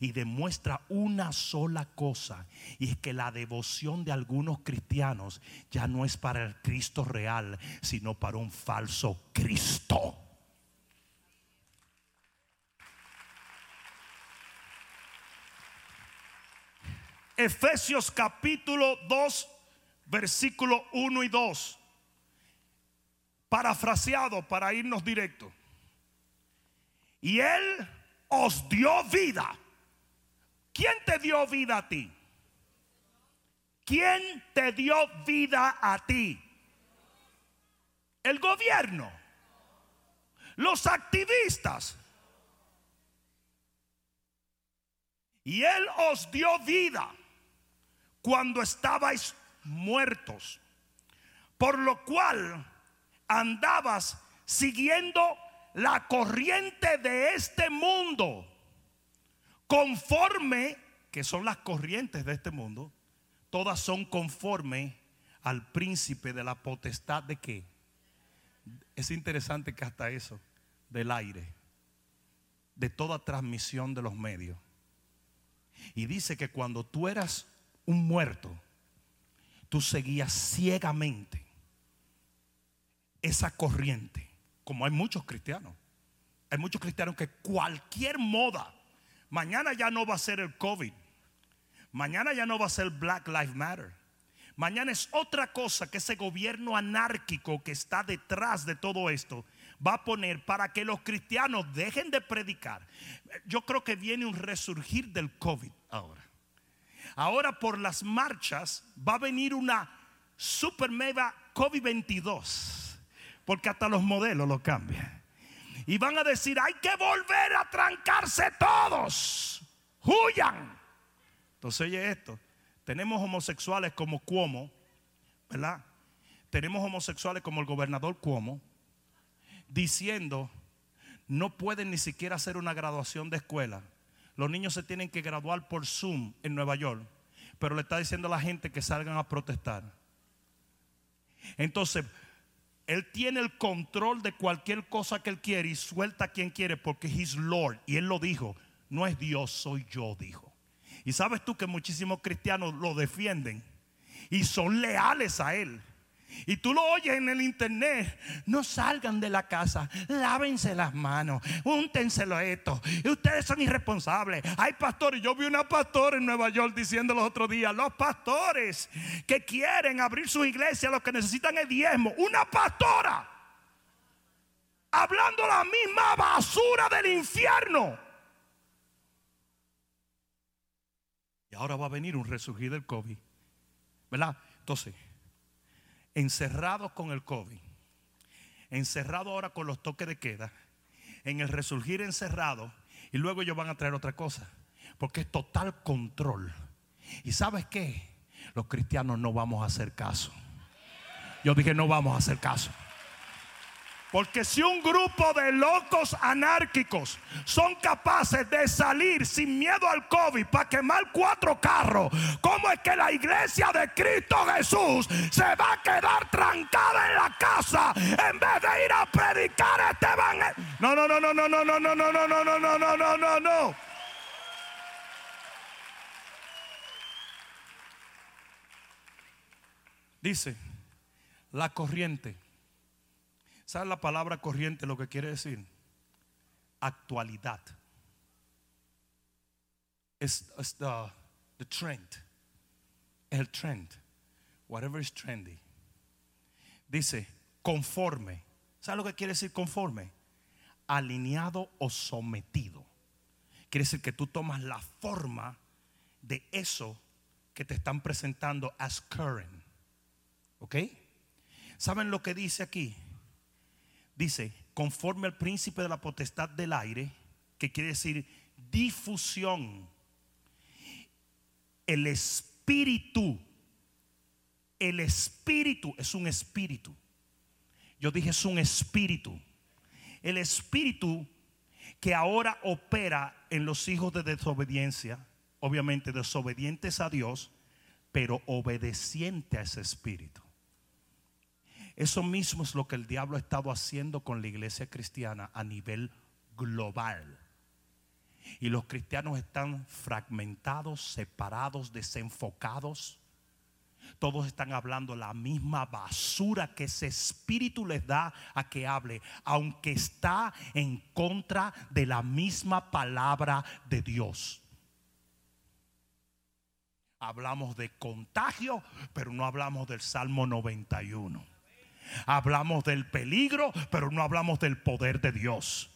Y demuestra una sola cosa. Y es que la devoción de algunos cristianos ya no es para el Cristo real, sino para un falso Cristo. Efesios capítulo 2, versículo 1 y 2. Parafraseado para irnos directo. Y Él os dio vida. ¿Quién te dio vida a ti? ¿Quién te dio vida a ti? El gobierno. Los activistas. Y Él os dio vida cuando estabais muertos, por lo cual andabas siguiendo la corriente de este mundo, conforme, que son las corrientes de este mundo, todas son conforme al príncipe de la potestad de qué. Es interesante que hasta eso, del aire, de toda transmisión de los medios. Y dice que cuando tú eras un muerto, tú seguías ciegamente esa corriente, como hay muchos cristianos. Hay muchos cristianos que cualquier moda, mañana ya no va a ser el COVID, mañana ya no va a ser Black Lives Matter. Mañana es otra cosa que ese gobierno anárquico que está detrás de todo esto va a poner para que los cristianos dejen de predicar. Yo creo que viene un resurgir del COVID ahora. Ahora por las marchas va a venir una super mega COVID-22. Porque hasta los modelos lo cambian. Y van a decir, hay que volver a trancarse todos. Huyan. Entonces oye esto. Tenemos homosexuales como Cuomo, ¿verdad? Tenemos homosexuales como el gobernador Cuomo, diciendo, no pueden ni siquiera hacer una graduación de escuela los niños se tienen que graduar por Zoom en Nueva York, pero le está diciendo a la gente que salgan a protestar. Entonces, él tiene el control de cualquier cosa que él quiere y suelta a quien quiere porque es Lord. Y él lo dijo, no es Dios, soy yo, dijo. Y sabes tú que muchísimos cristianos lo defienden y son leales a él. Y tú lo oyes en el internet. No salgan de la casa. Lávense las manos. Úntenselo esto. Ustedes son irresponsables. Hay pastores. Yo vi una pastora en Nueva York diciendo los otros días. Los pastores que quieren abrir su iglesia. Lo que necesitan es diezmo. Una pastora. Hablando la misma basura del infierno. Y ahora va a venir un resurgir del COVID. ¿Verdad? Entonces encerrados con el COVID, encerrados ahora con los toques de queda, en el resurgir encerrado, y luego ellos van a traer otra cosa, porque es total control. ¿Y sabes qué? Los cristianos no vamos a hacer caso. Yo dije, no vamos a hacer caso. Porque si un grupo de locos anárquicos son capaces de salir sin miedo al COVID para quemar cuatro carros, ¿cómo es que la iglesia de Cristo Jesús se va a quedar trancada en la casa en vez de ir a predicar este evangelio? No, no, no, no, no, no, no, no, no, no, no, no, no, no, no, no, no. Dice, la corriente ¿Sabes la palabra corriente lo que quiere decir? Actualidad. Es the, trend. El trend. Whatever is trendy. Dice, conforme. ¿Sabes lo que quiere decir conforme? Alineado o sometido. Quiere decir que tú tomas la forma de eso que te están presentando as current. ¿Ok? ¿Saben lo que dice aquí? Dice, conforme al príncipe de la potestad del aire, que quiere decir difusión. El espíritu, el espíritu es un espíritu. Yo dije es un espíritu. El espíritu que ahora opera en los hijos de desobediencia, obviamente desobedientes a Dios, pero obedeciente a ese espíritu. Eso mismo es lo que el diablo ha estado haciendo con la iglesia cristiana a nivel global. Y los cristianos están fragmentados, separados, desenfocados. Todos están hablando la misma basura que ese espíritu les da a que hable, aunque está en contra de la misma palabra de Dios. Hablamos de contagio, pero no hablamos del Salmo 91. Hablamos del peligro, pero no hablamos del poder de Dios.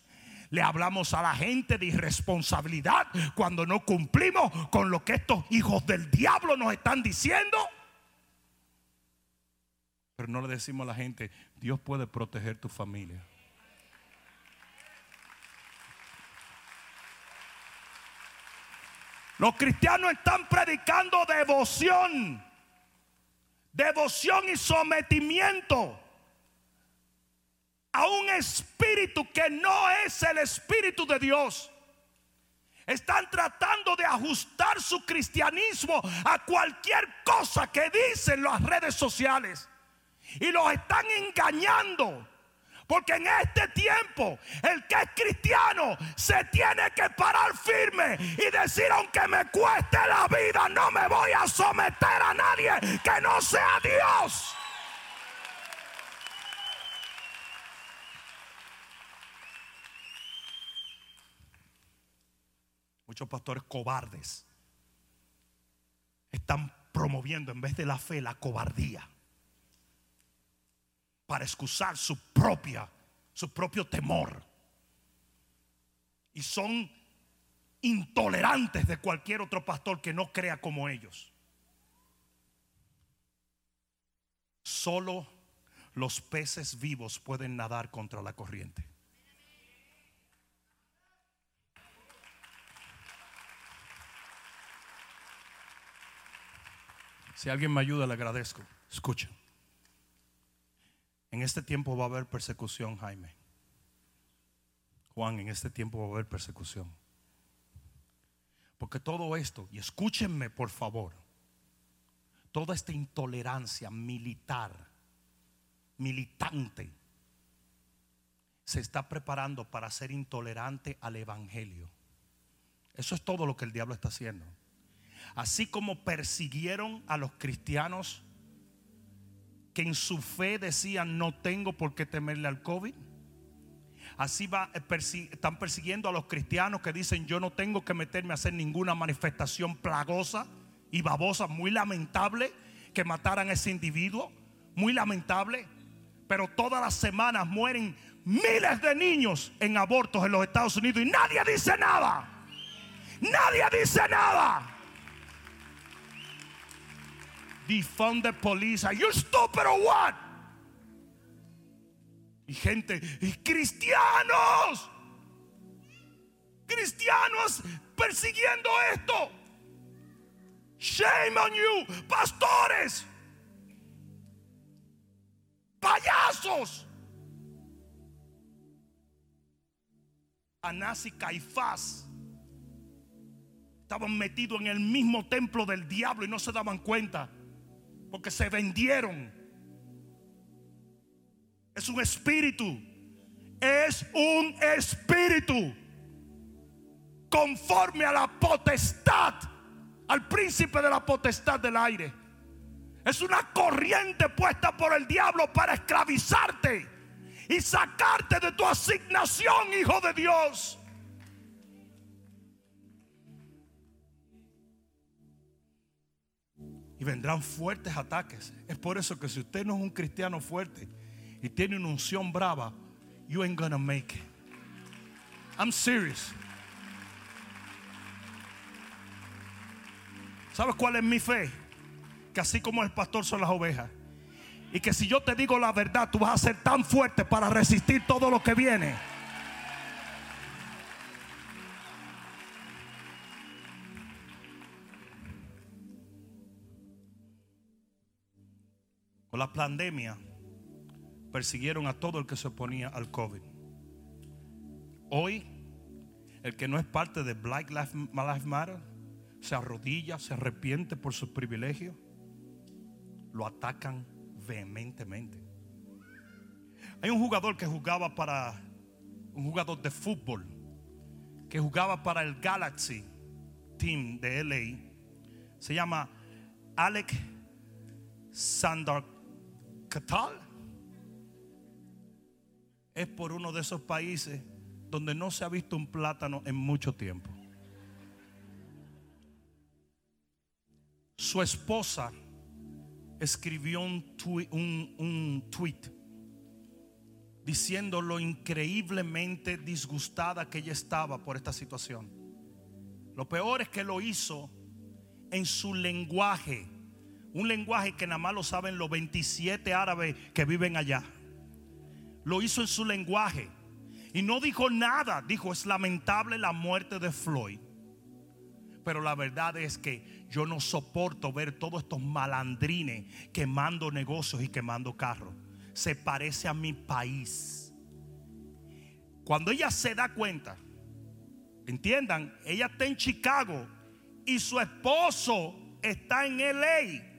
Le hablamos a la gente de irresponsabilidad cuando no cumplimos con lo que estos hijos del diablo nos están diciendo. Pero no le decimos a la gente, Dios puede proteger tu familia. Los cristianos están predicando devoción, devoción y sometimiento a un espíritu que no es el espíritu de Dios. Están tratando de ajustar su cristianismo a cualquier cosa que dicen las redes sociales. Y los están engañando. Porque en este tiempo el que es cristiano se tiene que parar firme y decir, aunque me cueste la vida, no me voy a someter a nadie que no sea Dios. Muchos pastores cobardes están promoviendo en vez de la fe la cobardía para excusar su propia, su propio temor. Y son intolerantes de cualquier otro pastor que no crea como ellos. Solo los peces vivos pueden nadar contra la corriente. Si alguien me ayuda, le agradezco. Escuchen. En este tiempo va a haber persecución, Jaime. Juan, en este tiempo va a haber persecución. Porque todo esto, y escúchenme por favor, toda esta intolerancia militar, militante, se está preparando para ser intolerante al Evangelio. Eso es todo lo que el diablo está haciendo. Así como persiguieron a los cristianos que en su fe decían no tengo por qué temerle al COVID. Así va, eh, están persiguiendo a los cristianos que dicen yo no tengo que meterme a hacer ninguna manifestación plagosa y babosa, muy lamentable que mataran a ese individuo, muy lamentable. Pero todas las semanas mueren miles de niños en abortos en los Estados Unidos y nadie dice nada. Nadie dice nada defund the police. Are you stupid or what? Y gente, y cristianos, cristianos persiguiendo esto. Shame on you, pastores, payasos. Anás y Caifás estaban metidos en el mismo templo del diablo y no se daban cuenta. Porque se vendieron. Es un espíritu. Es un espíritu. Conforme a la potestad. Al príncipe de la potestad del aire. Es una corriente puesta por el diablo para esclavizarte y sacarte de tu asignación, hijo de Dios. Y vendrán fuertes ataques. Es por eso que si usted no es un cristiano fuerte y tiene una unción brava, you ain't gonna make it. I'm serious. ¿Sabes cuál es mi fe? Que así como el pastor son las ovejas. Y que si yo te digo la verdad, tú vas a ser tan fuerte para resistir todo lo que viene. La pandemia persiguieron a todo el que se oponía al COVID. Hoy El que no es parte de Black Lives Matter se arrodilla, se arrepiente por sus privilegios, lo atacan vehementemente. Hay un jugador que jugaba para un jugador de fútbol que jugaba para el Galaxy Team de LA. Se llama Alec Es por uno de esos países donde no se ha visto un plátano en mucho tiempo. Su esposa escribió un, un tweet diciendo lo increíblemente disgustada que ella estaba por esta situación. Lo peor es que lo hizo en su lenguaje, un lenguaje que nada más lo saben los 27 árabes que viven allá. Lo hizo en su lenguaje y no dijo nada, dijo es lamentable la muerte de Floyd. Pero la verdad es que yo no soporto ver todos estos malandrines quemando negocios y quemando carros se parece a mi país. Cuando ella se da cuenta, entiendan, ella está en Chicago y su esposo está en LA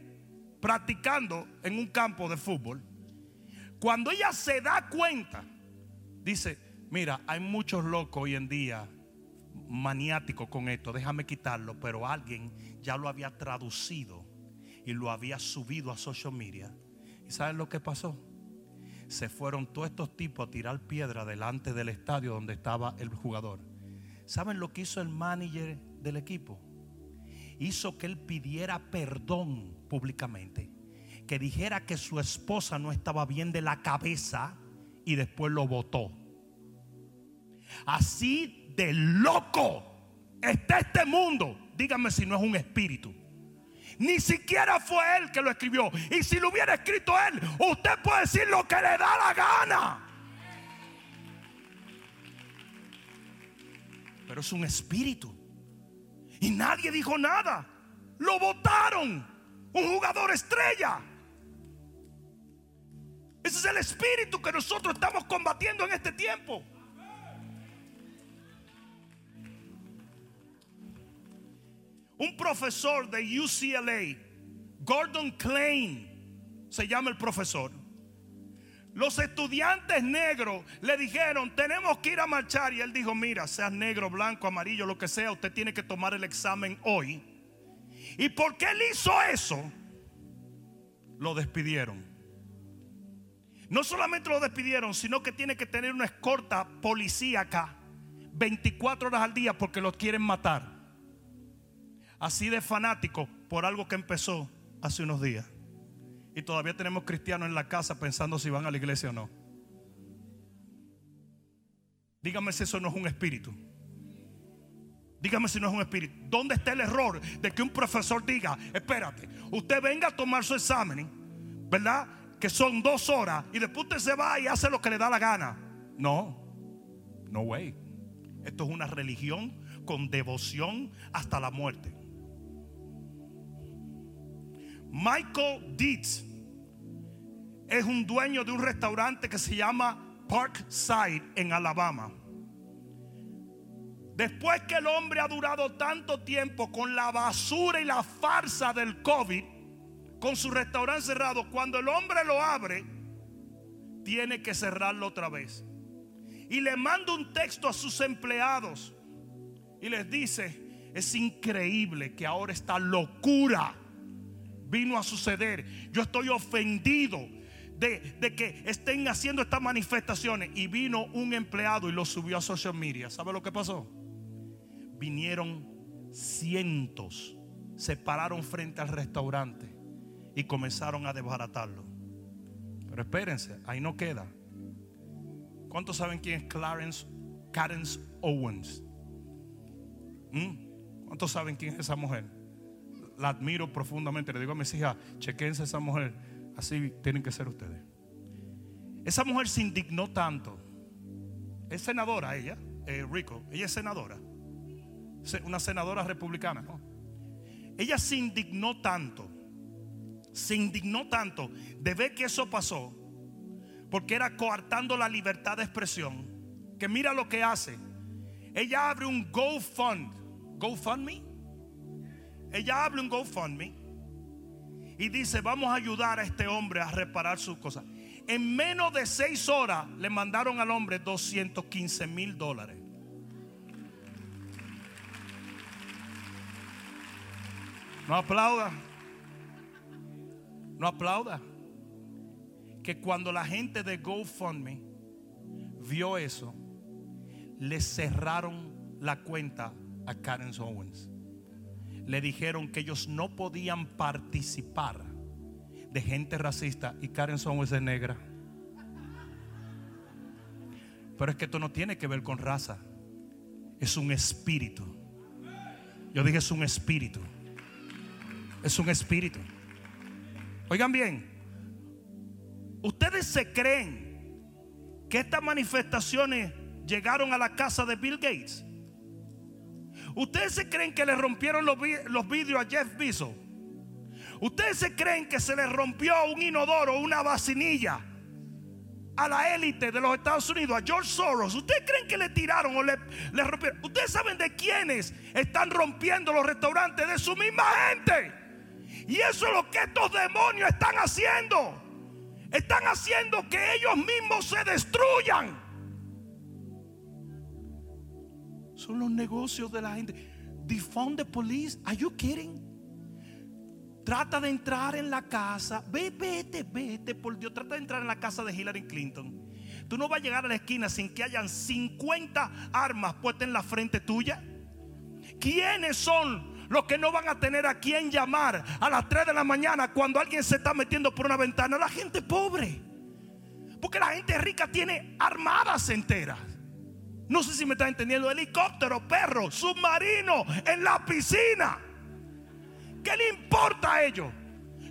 practicando en un campo de fútbol. Cuando ella se da cuenta, dice, mira, hay muchos locos hoy en día maniáticos con esto, déjame quitarlo, pero alguien ya lo había traducido y lo había subido a social media. ¿Y saben lo que pasó? se fueron todos estos tipos a tirar piedra delante del estadio donde estaba el jugador. ¿Saben lo que hizo el manager del equipo? Hizo que él pidiera perdón públicamente. Que dijera que su esposa no estaba bien de la cabeza y después lo votó. Así de loco está este mundo. Dígame si no es un espíritu. Ni siquiera fue él que lo escribió. Y si lo hubiera escrito él, usted puede decir lo que le da la gana. Pero es un espíritu. Y nadie dijo nada. Lo votaron. Un jugador estrella. Ese es el espíritu que nosotros estamos combatiendo en este tiempo. Un profesor de UCLA, Gordon Klein, se llama el profesor. Los estudiantes negros le dijeron, tenemos que ir a marchar. Y él dijo, mira, seas negro, blanco, amarillo, lo que sea, usted tiene que tomar el examen hoy. ¿Y porque él hizo eso? Lo despidieron. No solamente lo despidieron, sino que tiene que tener una escorta policíaca 24 horas al día porque lo quieren matar así de fanático por algo que empezó hace unos días. Y todavía tenemos cristianos en la casa pensando si van a la iglesia o no. Dígame si eso no es un espíritu. Dígame si no es un espíritu. ¿Dónde está el error de que un profesor diga, espérate, usted venga a tomar su examen, ¿verdad? Que son dos horas y después usted se va y hace lo que le da la gana. No, no way. Esto es una religión con devoción hasta la muerte. Michael Dietz es un dueño de un restaurante que se llama Parkside en Alabama. Después que el hombre ha durado tanto tiempo con la basura y la farsa del COVID, con su restaurante cerrado, cuando el hombre lo abre, tiene que cerrarlo otra vez. Y le manda un texto a sus empleados y les dice, es increíble que ahora esta locura vino a suceder. Yo estoy ofendido de, que estén haciendo estas manifestaciones. Y vino un empleado y lo subió a social media. ¿Sabe lo que pasó? Vinieron cientos, se pararon frente al restaurante y comenzaron a desbaratarlo. Pero espérense, ahí no queda. ¿Cuántos saben quién es Clarence, Owens? ¿Mm? ¿Cuántos saben quién es esa mujer? la admiro profundamente. Le digo a mis hijas, chequense esa mujer. Así tienen que ser ustedes. Esa mujer se indignó tanto. Es senadora ella, eh, Rico. Ella es senadora. Una senadora republicana. Ella se indignó tanto. Se indignó tanto de ver que eso pasó. Porque era coartando la libertad de expresión. Que mira lo que hace. ella abre un GoFund. GoFundMe. Ella abre un GoFundMe y dice, vamos a ayudar a este hombre a reparar sus cosas. En menos de seis horas le mandaron al hombre 215 mil dólares. No aplauda. No aplauda. Que cuando la gente de GoFundMe vio eso, le cerraron la cuenta a Karen Owens. Le dijeron que ellos no podían participar de gente racista y Karen Owens es negra. Pero es que esto no tiene que ver con raza. Es un espíritu. Yo dije es un espíritu. Es un espíritu. Oigan bien. Ustedes se creen que estas manifestaciones llegaron a la casa de Bill Gates. Ustedes se creen que le rompieron los, vidrios a Jeff Bezos. Ustedes se creen que se le rompió un inodoro, una vacinilla a la élite de los Estados Unidos, a George Soros. ¿Ustedes creen que le tiraron o le, le rompieron? Ustedes saben de quiénes están rompiendo los restaurantes de su misma gente. Y eso es lo que estos demonios están haciendo. Están haciendo que ellos mismos se destruyan. Son los negocios de la gente. Defund the police. Are you kidding? Trata de entrar en la casa. Ve, vete, vete, por Dios. Trata de entrar en la casa de Hillary Clinton. Tú no vas a llegar a la esquina sin que hayan 50 armas puestas en la frente tuya. ¿Quiénes son los que no van a tener a quien llamar a las 3 de la mañana cuando alguien se está metiendo por una ventana? La gente pobre. Porque la gente rica tiene armadas enteras. No sé si me está entendiendo. Helicóptero, perro, submarino, en la piscina. ¿Qué le importa a ellos?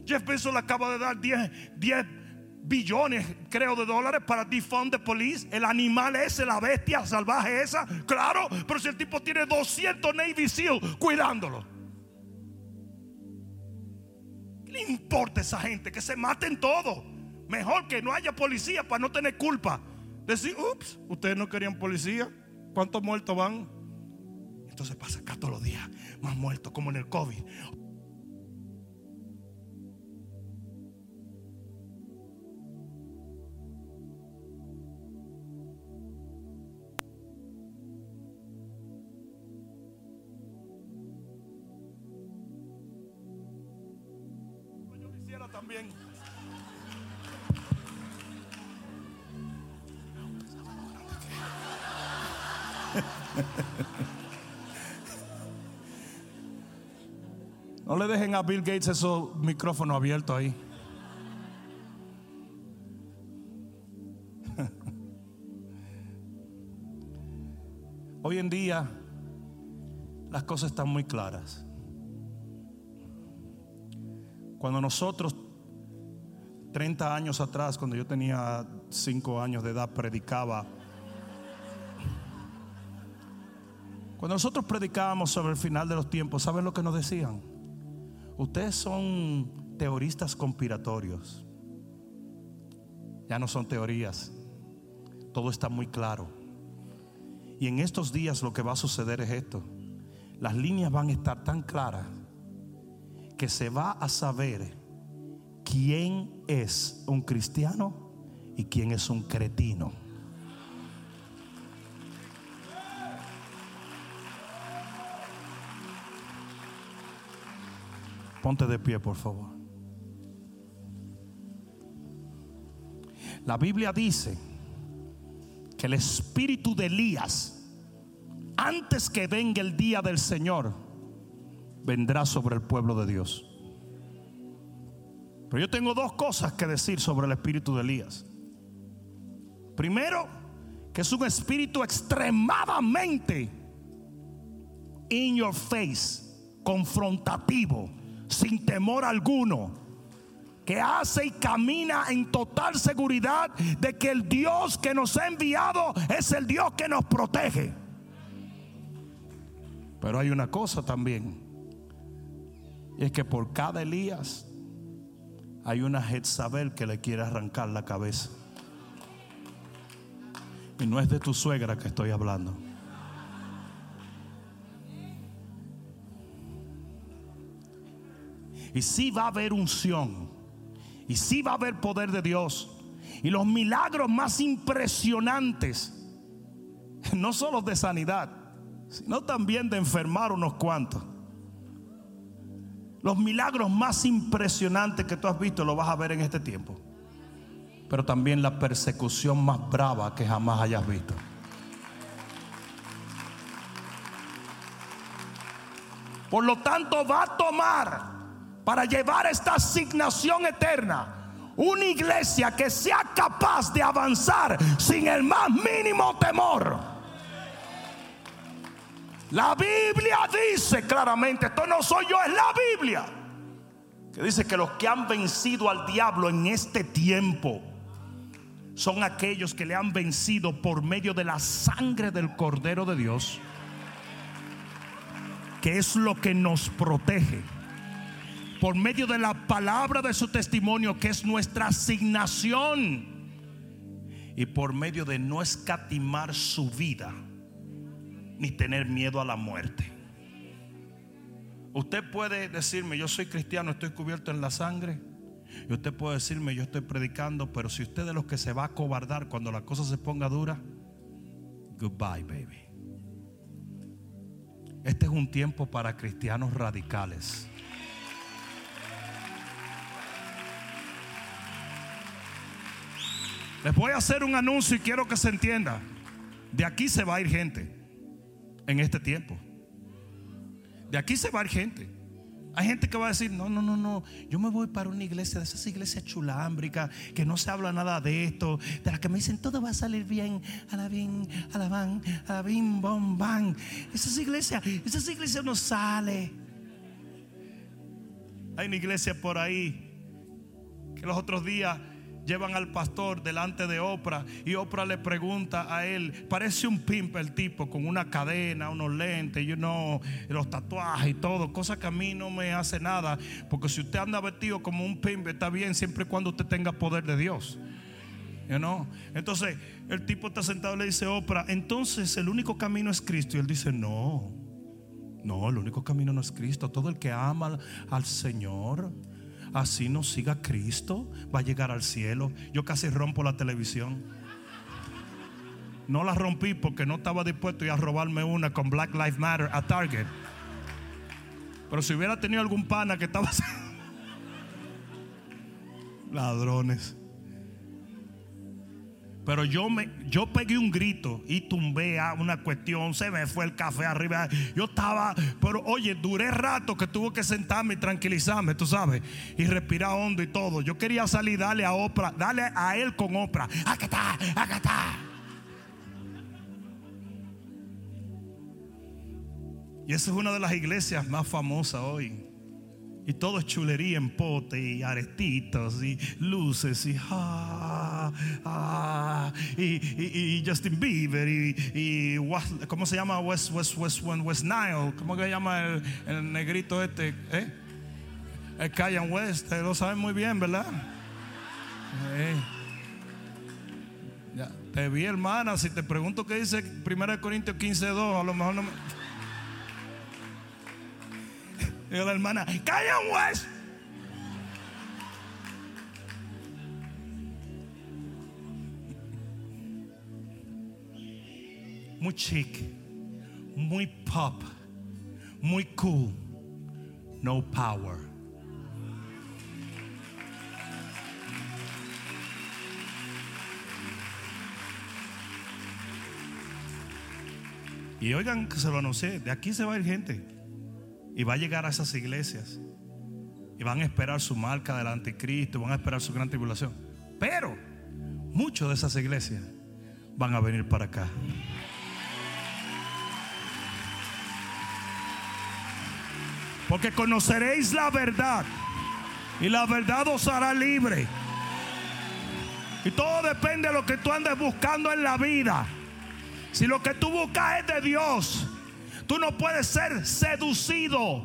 Jeff Bezos le acaba de dar 10, 10 billones, creo, de dólares para defund the police. El animal ese, la bestia salvaje esa. Claro, pero si el tipo tiene 200 Navy SEAL cuidándolo. ¿Qué le importa a esa gente? Que se maten todos. Mejor que no haya policía para no tener culpa. Decir, ups, ustedes no querían policía. ¿Cuántos muertos van? Entonces pasa acá todos los días, más muertos, como en el COVID. No le dejen a Bill Gates esos micrófonos abiertos ahí. Hoy en día las cosas están muy claras. Cuando nosotros, 30 años atrás, cuando yo tenía 5 años de edad, predicaba Cuando nosotros predicábamos sobre el final de los tiempos, ¿saben lo que nos decían? Ustedes son teoristas conspiratorios. Ya no son teorías. Todo está muy claro. Y en estos días lo que va a suceder es esto. Las líneas van a estar tan claras que se va a saber quién es un cristiano y quién es un cretino. Ponte de pie, por favor. La Biblia dice que el espíritu de Elías, antes que venga el día del Señor, vendrá sobre el pueblo de Dios. Pero yo tengo dos cosas que decir sobre el espíritu de Elías. Primero, que es un espíritu extremadamente in your face, confrontativo sin temor alguno, que hace y camina en total seguridad de que el Dios que nos ha enviado es el Dios que nos protege. Pero hay una cosa también, y es que por cada Elías hay una Jezabel que le quiere arrancar la cabeza. Y no es de tu suegra que estoy hablando. Y sí va a haber unción. Y sí va a haber poder de Dios. Y los milagros más impresionantes, no solo de sanidad, sino también de enfermar unos cuantos. Los milagros más impresionantes que tú has visto lo vas a ver en este tiempo. Pero también la persecución más brava que jamás hayas visto. Por lo tanto, va a tomar para llevar esta asignación eterna una iglesia que sea capaz de avanzar sin el más mínimo temor. La Biblia dice claramente, esto no soy yo, es la Biblia, que dice que los que han vencido al diablo en este tiempo son aquellos que le han vencido por medio de la sangre del Cordero de Dios, que es lo que nos protege por medio de la palabra de su testimonio, que es nuestra asignación, y por medio de no escatimar su vida, ni tener miedo a la muerte. Usted puede decirme, yo soy cristiano, estoy cubierto en la sangre. Y usted puede decirme, yo estoy predicando, pero si usted es de los que se va a cobardar cuando la cosa se ponga dura, goodbye, baby. Este es un tiempo para cristianos radicales. Les voy a hacer un anuncio y quiero que se entienda. De aquí se va a ir gente en este tiempo. De aquí se va a ir gente. Hay gente que va a decir, no, no, no, no, yo me voy para una iglesia, de esas iglesias chulámbricas, que no se habla nada de esto, de las que me dicen, todo va a salir bien, a la bien, a la van, a la bim, bom, bam. Esas iglesias, esas iglesias no sale. Hay una iglesia por ahí que los otros días llevan al pastor delante de Oprah y Oprah le pregunta a él, parece un pimp el tipo con una cadena, unos lentes, you know, los tatuajes y todo, cosa que a mí no me hace nada, porque si usted anda vestido como un pimp está bien siempre y cuando usted tenga poder de Dios. Entonces el tipo está sentado y le dice, Oprah, entonces el único camino es Cristo. Y él dice, no, no, el único camino no es Cristo. Todo el que ama al Señor así no siga Cristo, va a llegar al cielo. Yo casi rompo la televisión. No la rompí porque no estaba dispuesto a robarme una con Black Lives Matter a Target. Pero si hubiera tenido algún pana que estaba... Ladrones. Pero yo me, yo pegué un grito y tumbé a una cuestión, se me fue el café arriba. Yo estaba, pero oye, duré rato que tuve que sentarme y tranquilizarme, tú sabes, y respirar hondo y todo. Yo quería salir, darle a Oprah, darle a él con Oprah. Acá está, acá está. Y esa es una de las iglesias más famosas hoy. Y todo es chulería en pote y arestitos y luces y ah, ah, y, Justin Bieber y, ¿cómo se llama West, West, West, West Nile? ¿Cómo se llama el, negrito este? ¿Eh? El Cayenne West, lo saben muy bien, ¿verdad? Eh. Ya, te vi hermana, si te pregunto qué dice 1 Corintios 15, 2, a lo mejor no me... Y la hermana, calla. Muy chic, muy pop, muy cool, no power. Y oigan que se lo anuncié, de aquí se va a ir gente. Y va a llegar a esas iglesias. Y van a esperar su marca del anticristo. Van a esperar su gran tribulación. Pero muchas de esas iglesias van a venir para acá. Porque conoceréis la verdad. Y la verdad os hará libre. Y todo depende de lo que tú andes buscando en la vida. Si lo que tú buscas es de Dios, Tú no puedes ser seducido.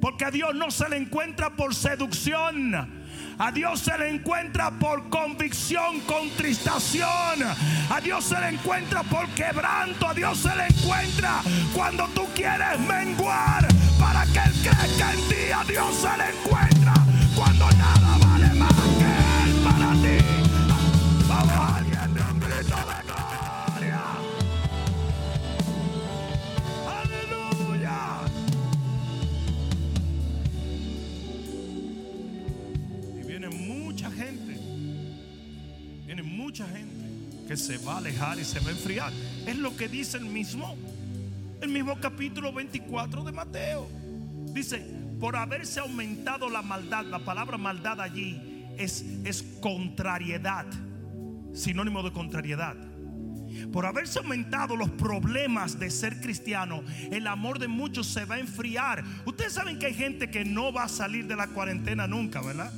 Porque a Dios no se le encuentra por seducción. A Dios se le encuentra por convicción, contristación. A Dios se le encuentra por quebranto. A Dios se le encuentra cuando tú quieres menguar para que Él crezca en ti. A Dios se le encuentra cuando nada vale más que Mucha gente que se va a alejar y se va a enfriar. Es lo que dice el mismo, el mismo capítulo 24 de Mateo. Dice, por haberse aumentado la maldad, la palabra maldad allí es, es contrariedad, sinónimo de contrariedad. Por haberse aumentado los problemas de ser cristiano, el amor de muchos se va a enfriar. Ustedes saben que hay gente que no va a salir de la cuarentena nunca, ¿verdad?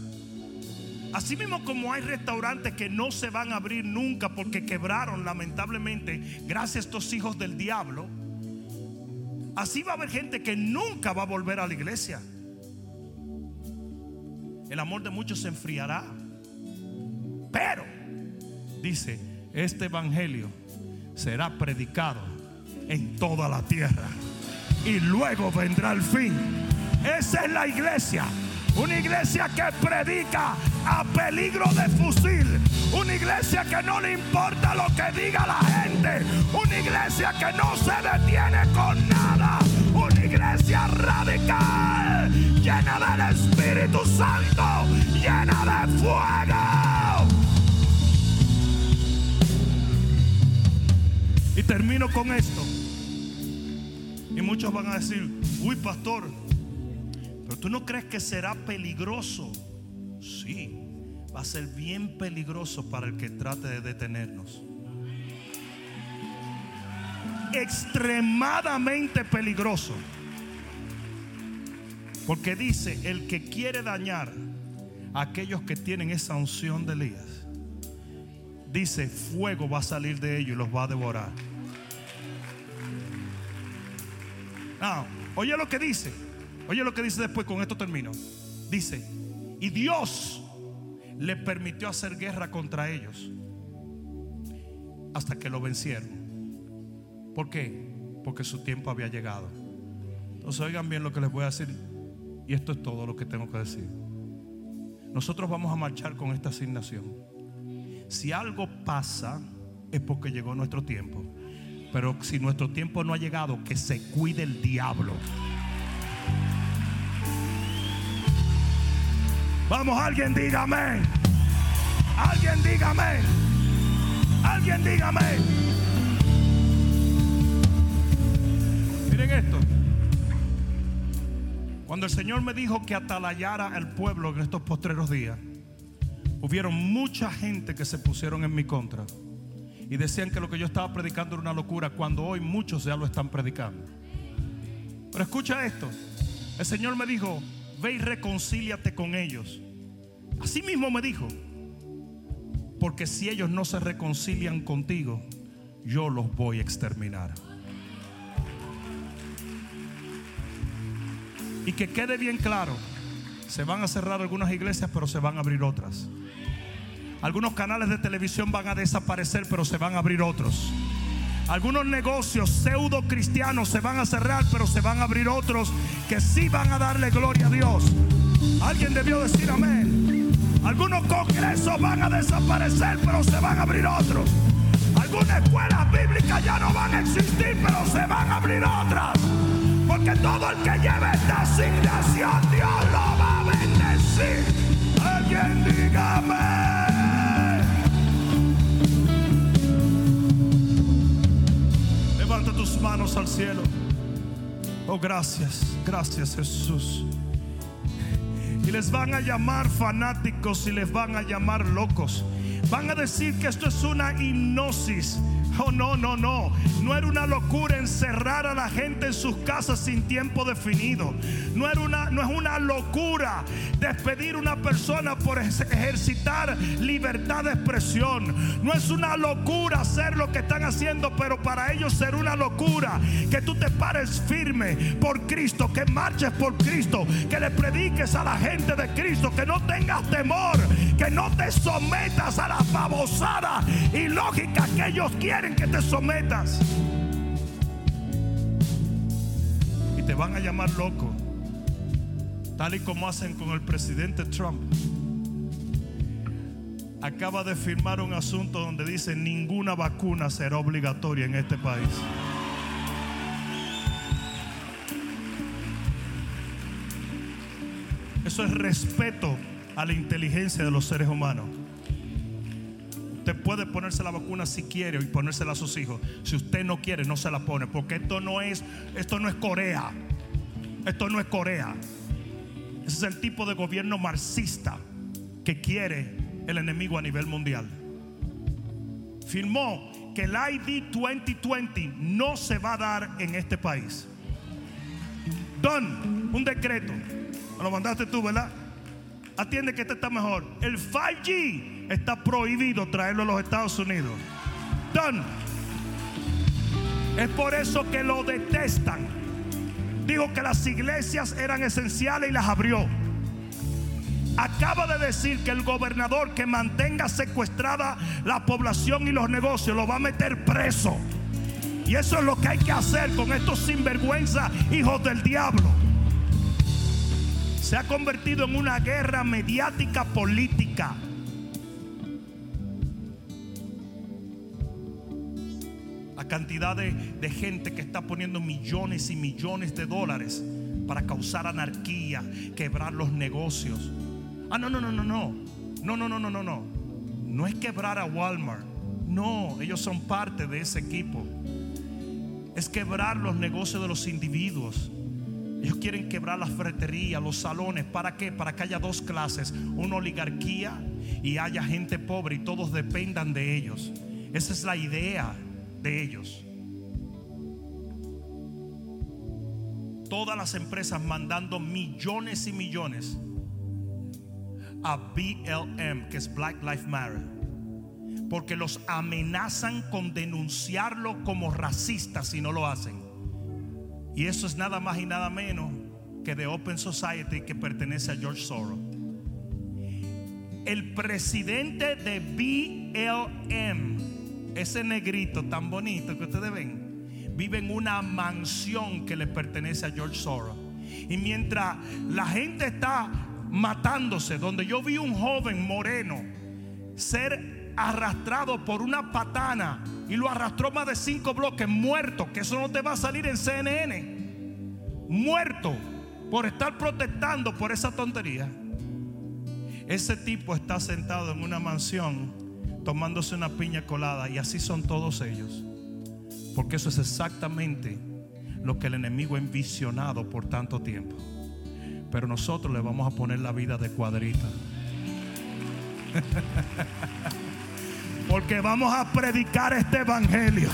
Así mismo como hay restaurantes que no se van a abrir nunca porque quebraron lamentablemente gracias a estos hijos del diablo. Así va a haber gente que nunca va a volver a la iglesia. El amor de muchos se enfriará. Pero, dice, este evangelio será predicado en toda la tierra. Y luego vendrá el fin. Esa es la iglesia. Una iglesia que predica a peligro de fusil. Una iglesia que no le importa lo que diga la gente. Una iglesia que no se detiene con nada. Una iglesia radical. Llena del Espíritu Santo. Llena de fuego. Y termino con esto. Y muchos van a decir, uy pastor, tú no crees que será peligroso. Sí, va a ser bien peligroso para el que trate de detenernos. Extremadamente peligroso. Porque dice, el que quiere dañar a aquellos que tienen esa unción de Elías, dice, fuego va a salir de ellos y los va a devorar. Ah, oye lo que dice. Oye lo que dice después, con esto termino. Dice, y Dios le permitió hacer guerra contra ellos hasta que lo vencieron. ¿Por qué? Porque su tiempo había llegado. Entonces oigan bien lo que les voy a decir. Y esto es todo lo que tengo que decir. Nosotros vamos a marchar con esta asignación. Si algo pasa es porque llegó nuestro tiempo. Pero si nuestro tiempo no ha llegado, que se cuide el diablo. Vamos, alguien diga amén. Alguien diga amén. Alguien diga amén. Miren esto. Cuando el Señor me dijo que atalayara al pueblo en estos postreros días, hubieron mucha gente que se pusieron en mi contra y decían que lo que yo estaba predicando era una locura, cuando hoy muchos ya lo están predicando. Pero escucha esto: el Señor me dijo, ve y reconcíliate con ellos. Así mismo me dijo, porque si ellos no se reconcilian contigo, yo los voy a exterminar. Y que quede bien claro, se van a cerrar algunas iglesias, pero se van a abrir otras. Algunos canales de televisión van a desaparecer, pero se van a abrir otros. Algunos negocios pseudo cristianos se van a cerrar, pero se van a abrir otros que sí van a darle gloria a Dios. Alguien debió decir amén. Algunos congresos van a desaparecer, pero se van a abrir otros. Algunas escuelas bíblicas ya no van a existir, pero se van a abrir otras. Porque todo el que lleve esta asignación, Dios lo va a bendecir. Alguien dígame. Manos al cielo. Oh, gracias, gracias Jesús. Y les van a llamar fanáticos y les van a llamar locos. Van a decir que esto es una hipnosis. Oh, no, no, no. No era una locura encerrar a la gente en sus casas sin tiempo definido. No, era una, no es una locura despedir a una persona por ejercitar libertad de expresión. No es una locura hacer lo que están haciendo, pero para ellos será una locura que tú te pares firme por Cristo, que marches por Cristo, que le prediques a la gente de Cristo, que no tengas temor, que no te sometas a la babosada y lógica que ellos quieren que te sometas. Y te van a llamar loco, tal y como hacen con el presidente Trump. Acaba de firmar un asunto donde dice ninguna vacuna será obligatoria en este país. Eso es respeto a la inteligencia de los seres humanos. Usted puede ponerse la vacuna si quiere y ponérsela a sus hijos. Si usted no quiere, no se la pone, porque esto no es esto no es Corea. Esto no es Corea. Ese es el tipo de gobierno marxista que quiere el enemigo a nivel mundial. Firmó que el ID 2020 no se va a dar en este país. Don, un decreto. Me lo mandaste tú, ¿verdad? Atiende que este está mejor. El 5G está prohibido traerlo a los Estados Unidos. Don. Es por eso que lo detestan. Dijo que las iglesias eran esenciales y las abrió. Acaba de decir que el gobernador que mantenga secuestrada la población y los negocios lo va a meter preso. Y eso es lo que hay que hacer con estos sinvergüenza hijos del diablo. Se ha convertido en una guerra mediática política. Cantidad de, de gente que está poniendo millones y millones de dólares para causar anarquía, quebrar los negocios. Ah, no, no, no, no, no. No, no, no, no, no, no. No es quebrar a Walmart. No, ellos son parte de ese equipo es quebrar los negocios de los individuos. Ellos quieren quebrar las ferreterías, los salones. ¿Para qué? Para que haya dos clases, una oligarquía y haya gente pobre y todos dependan de ellos. Esa es la idea de ellos. Todas las empresas mandando millones y millones a BLM, que es Black Lives Matter porque los amenazan con denunciarlo como racista si no lo hacen. Y eso es nada más y nada menos que de Open Society que pertenece a George Soros. El presidente de BLM, ese negrito tan bonito que ustedes ven, vive en una mansión que le pertenece a George Soros. Y mientras la gente está matándose, donde yo vi un joven moreno ser arrastrado por una patana y lo arrastró más de cinco bloques, muerto, que eso no te va a salir en CNN, muerto por estar protestando por esa tontería. Ese tipo está sentado en una mansión tomándose una piña colada y así son todos ellos. Porque eso es exactamente lo que el enemigo ha envisionado por tanto tiempo. Pero nosotros le vamos a poner la vida de cuadrita. Porque vamos a predicar este evangelio.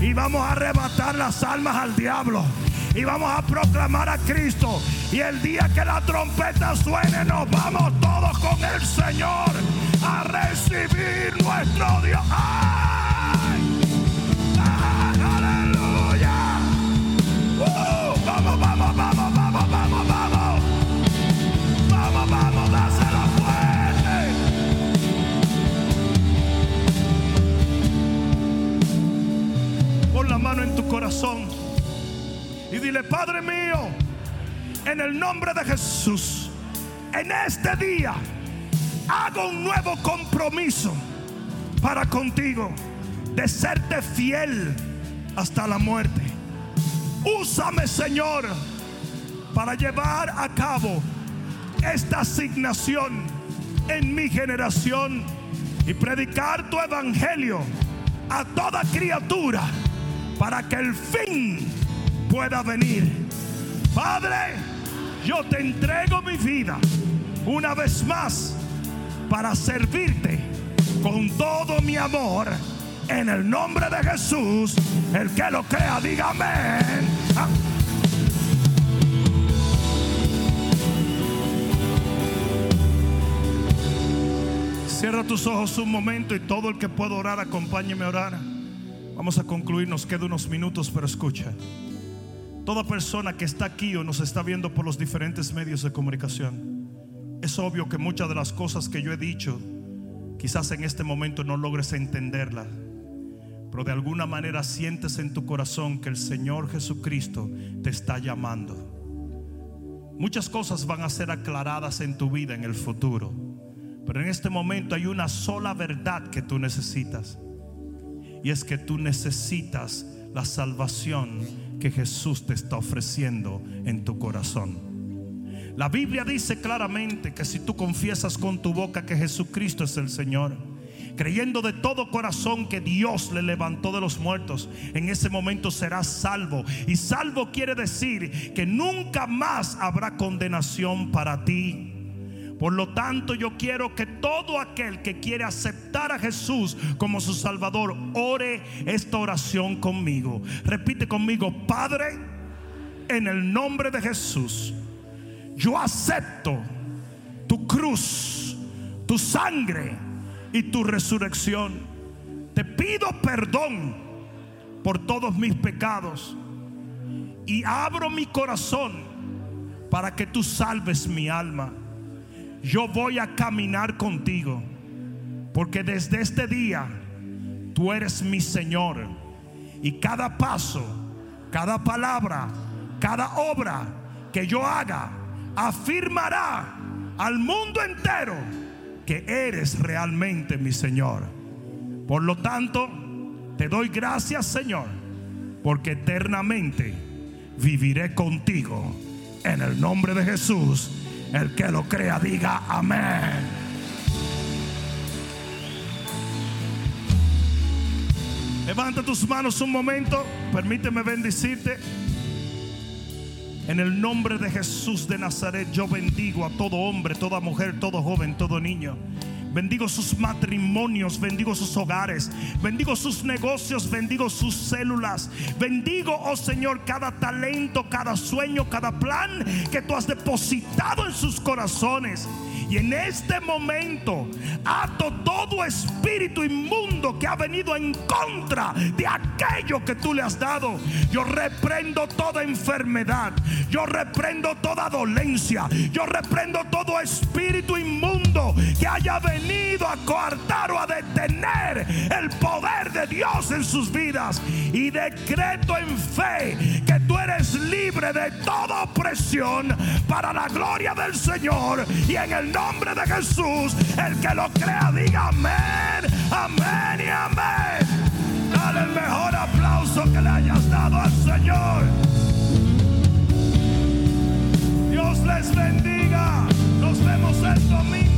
Y vamos a arrebatar las almas al diablo. Y vamos a proclamar a Cristo. Y el día que la trompeta suene, nos vamos todos con el Señor a recibir nuestro Dios. ¡Ay! ¡Aleluya! ¡Uh! vamos, vamos, vamos, vamos, vamos, vamos. Vamos, vamos, dásela fuerte. Pon la mano en tu corazón y dile, Padre mío, en el nombre de Jesús, en este día hago un nuevo compromiso para contigo de serte fiel hasta la muerte. Úsame, Señor, para llevar a cabo esta asignación en mi generación y predicar tu evangelio a toda criatura para que el fin pueda venir. Padre, yo te entrego mi vida una vez más para servirte con todo mi amor. En el nombre de Jesús, el que lo crea, diga amén. Ah. Cierra tus ojos un momento y todo el que pueda orar, acompáñeme a orar. Vamos a concluir, nos quedan unos minutos, pero escucha. Toda persona que está aquí o nos está viendo por los diferentes medios de comunicación, es obvio que muchas de las cosas que yo he dicho, quizás en este momento no logres entenderlas, pero de alguna manera sientes en tu corazón que el Señor Jesucristo te está llamando. Muchas cosas van a ser aclaradas en tu vida en el futuro, pero en este momento hay una sola verdad que tú necesitas. Y es que tú necesitas la salvación que Jesús te está ofreciendo en tu corazón. La Biblia dice claramente que si tú confiesas con tu boca que Jesucristo es el Señor, creyendo de todo corazón que Dios le levantó de los muertos, en ese momento serás salvo. Y salvo quiere decir que nunca más habrá condenación para ti. Por lo tanto, yo quiero que todo aquel que quiere aceptar a Jesús como su Salvador, ore esta oración conmigo. Repite conmigo, Padre, en el nombre de Jesús, yo acepto tu cruz, tu sangre y tu resurrección. Te pido perdón por todos mis pecados y abro mi corazón para que tú salves mi alma. Yo voy a caminar contigo porque desde este día tú eres mi Señor y cada paso, cada palabra, cada obra que yo haga afirmará al mundo entero que eres realmente mi Señor. Por lo tanto, te doy gracias, Señor, porque eternamente viviré contigo. En el nombre de Jesús, el que lo crea, diga amén. Levanta tus manos un momento, permíteme bendecirte. En el nombre de Jesús de Nazaret yo bendigo a todo hombre, toda mujer, todo joven, todo niño. Bendigo sus matrimonios, bendigo sus hogares, bendigo sus negocios, bendigo sus células. Bendigo, oh Señor, cada talento, cada sueño, cada plan que tú has depositado en sus corazones. Y en este momento ato todo espíritu inmundo que ha venido en contra de aquello que tú le has dado. Yo reprendo toda enfermedad. Yo reprendo toda dolencia. Yo reprendo todo espíritu inmundo que haya venido a coartar o a detener el poder de Dios en sus vidas. Y decreto en fe que tú eres libre de toda opresión para la gloria del Señor y en el nombre de Jesús. El que lo crea, diga amén, amén y amén. Dale el mejor aplauso que le hayas dado al Señor. Dios les bendiga. Nos vemos el domingo.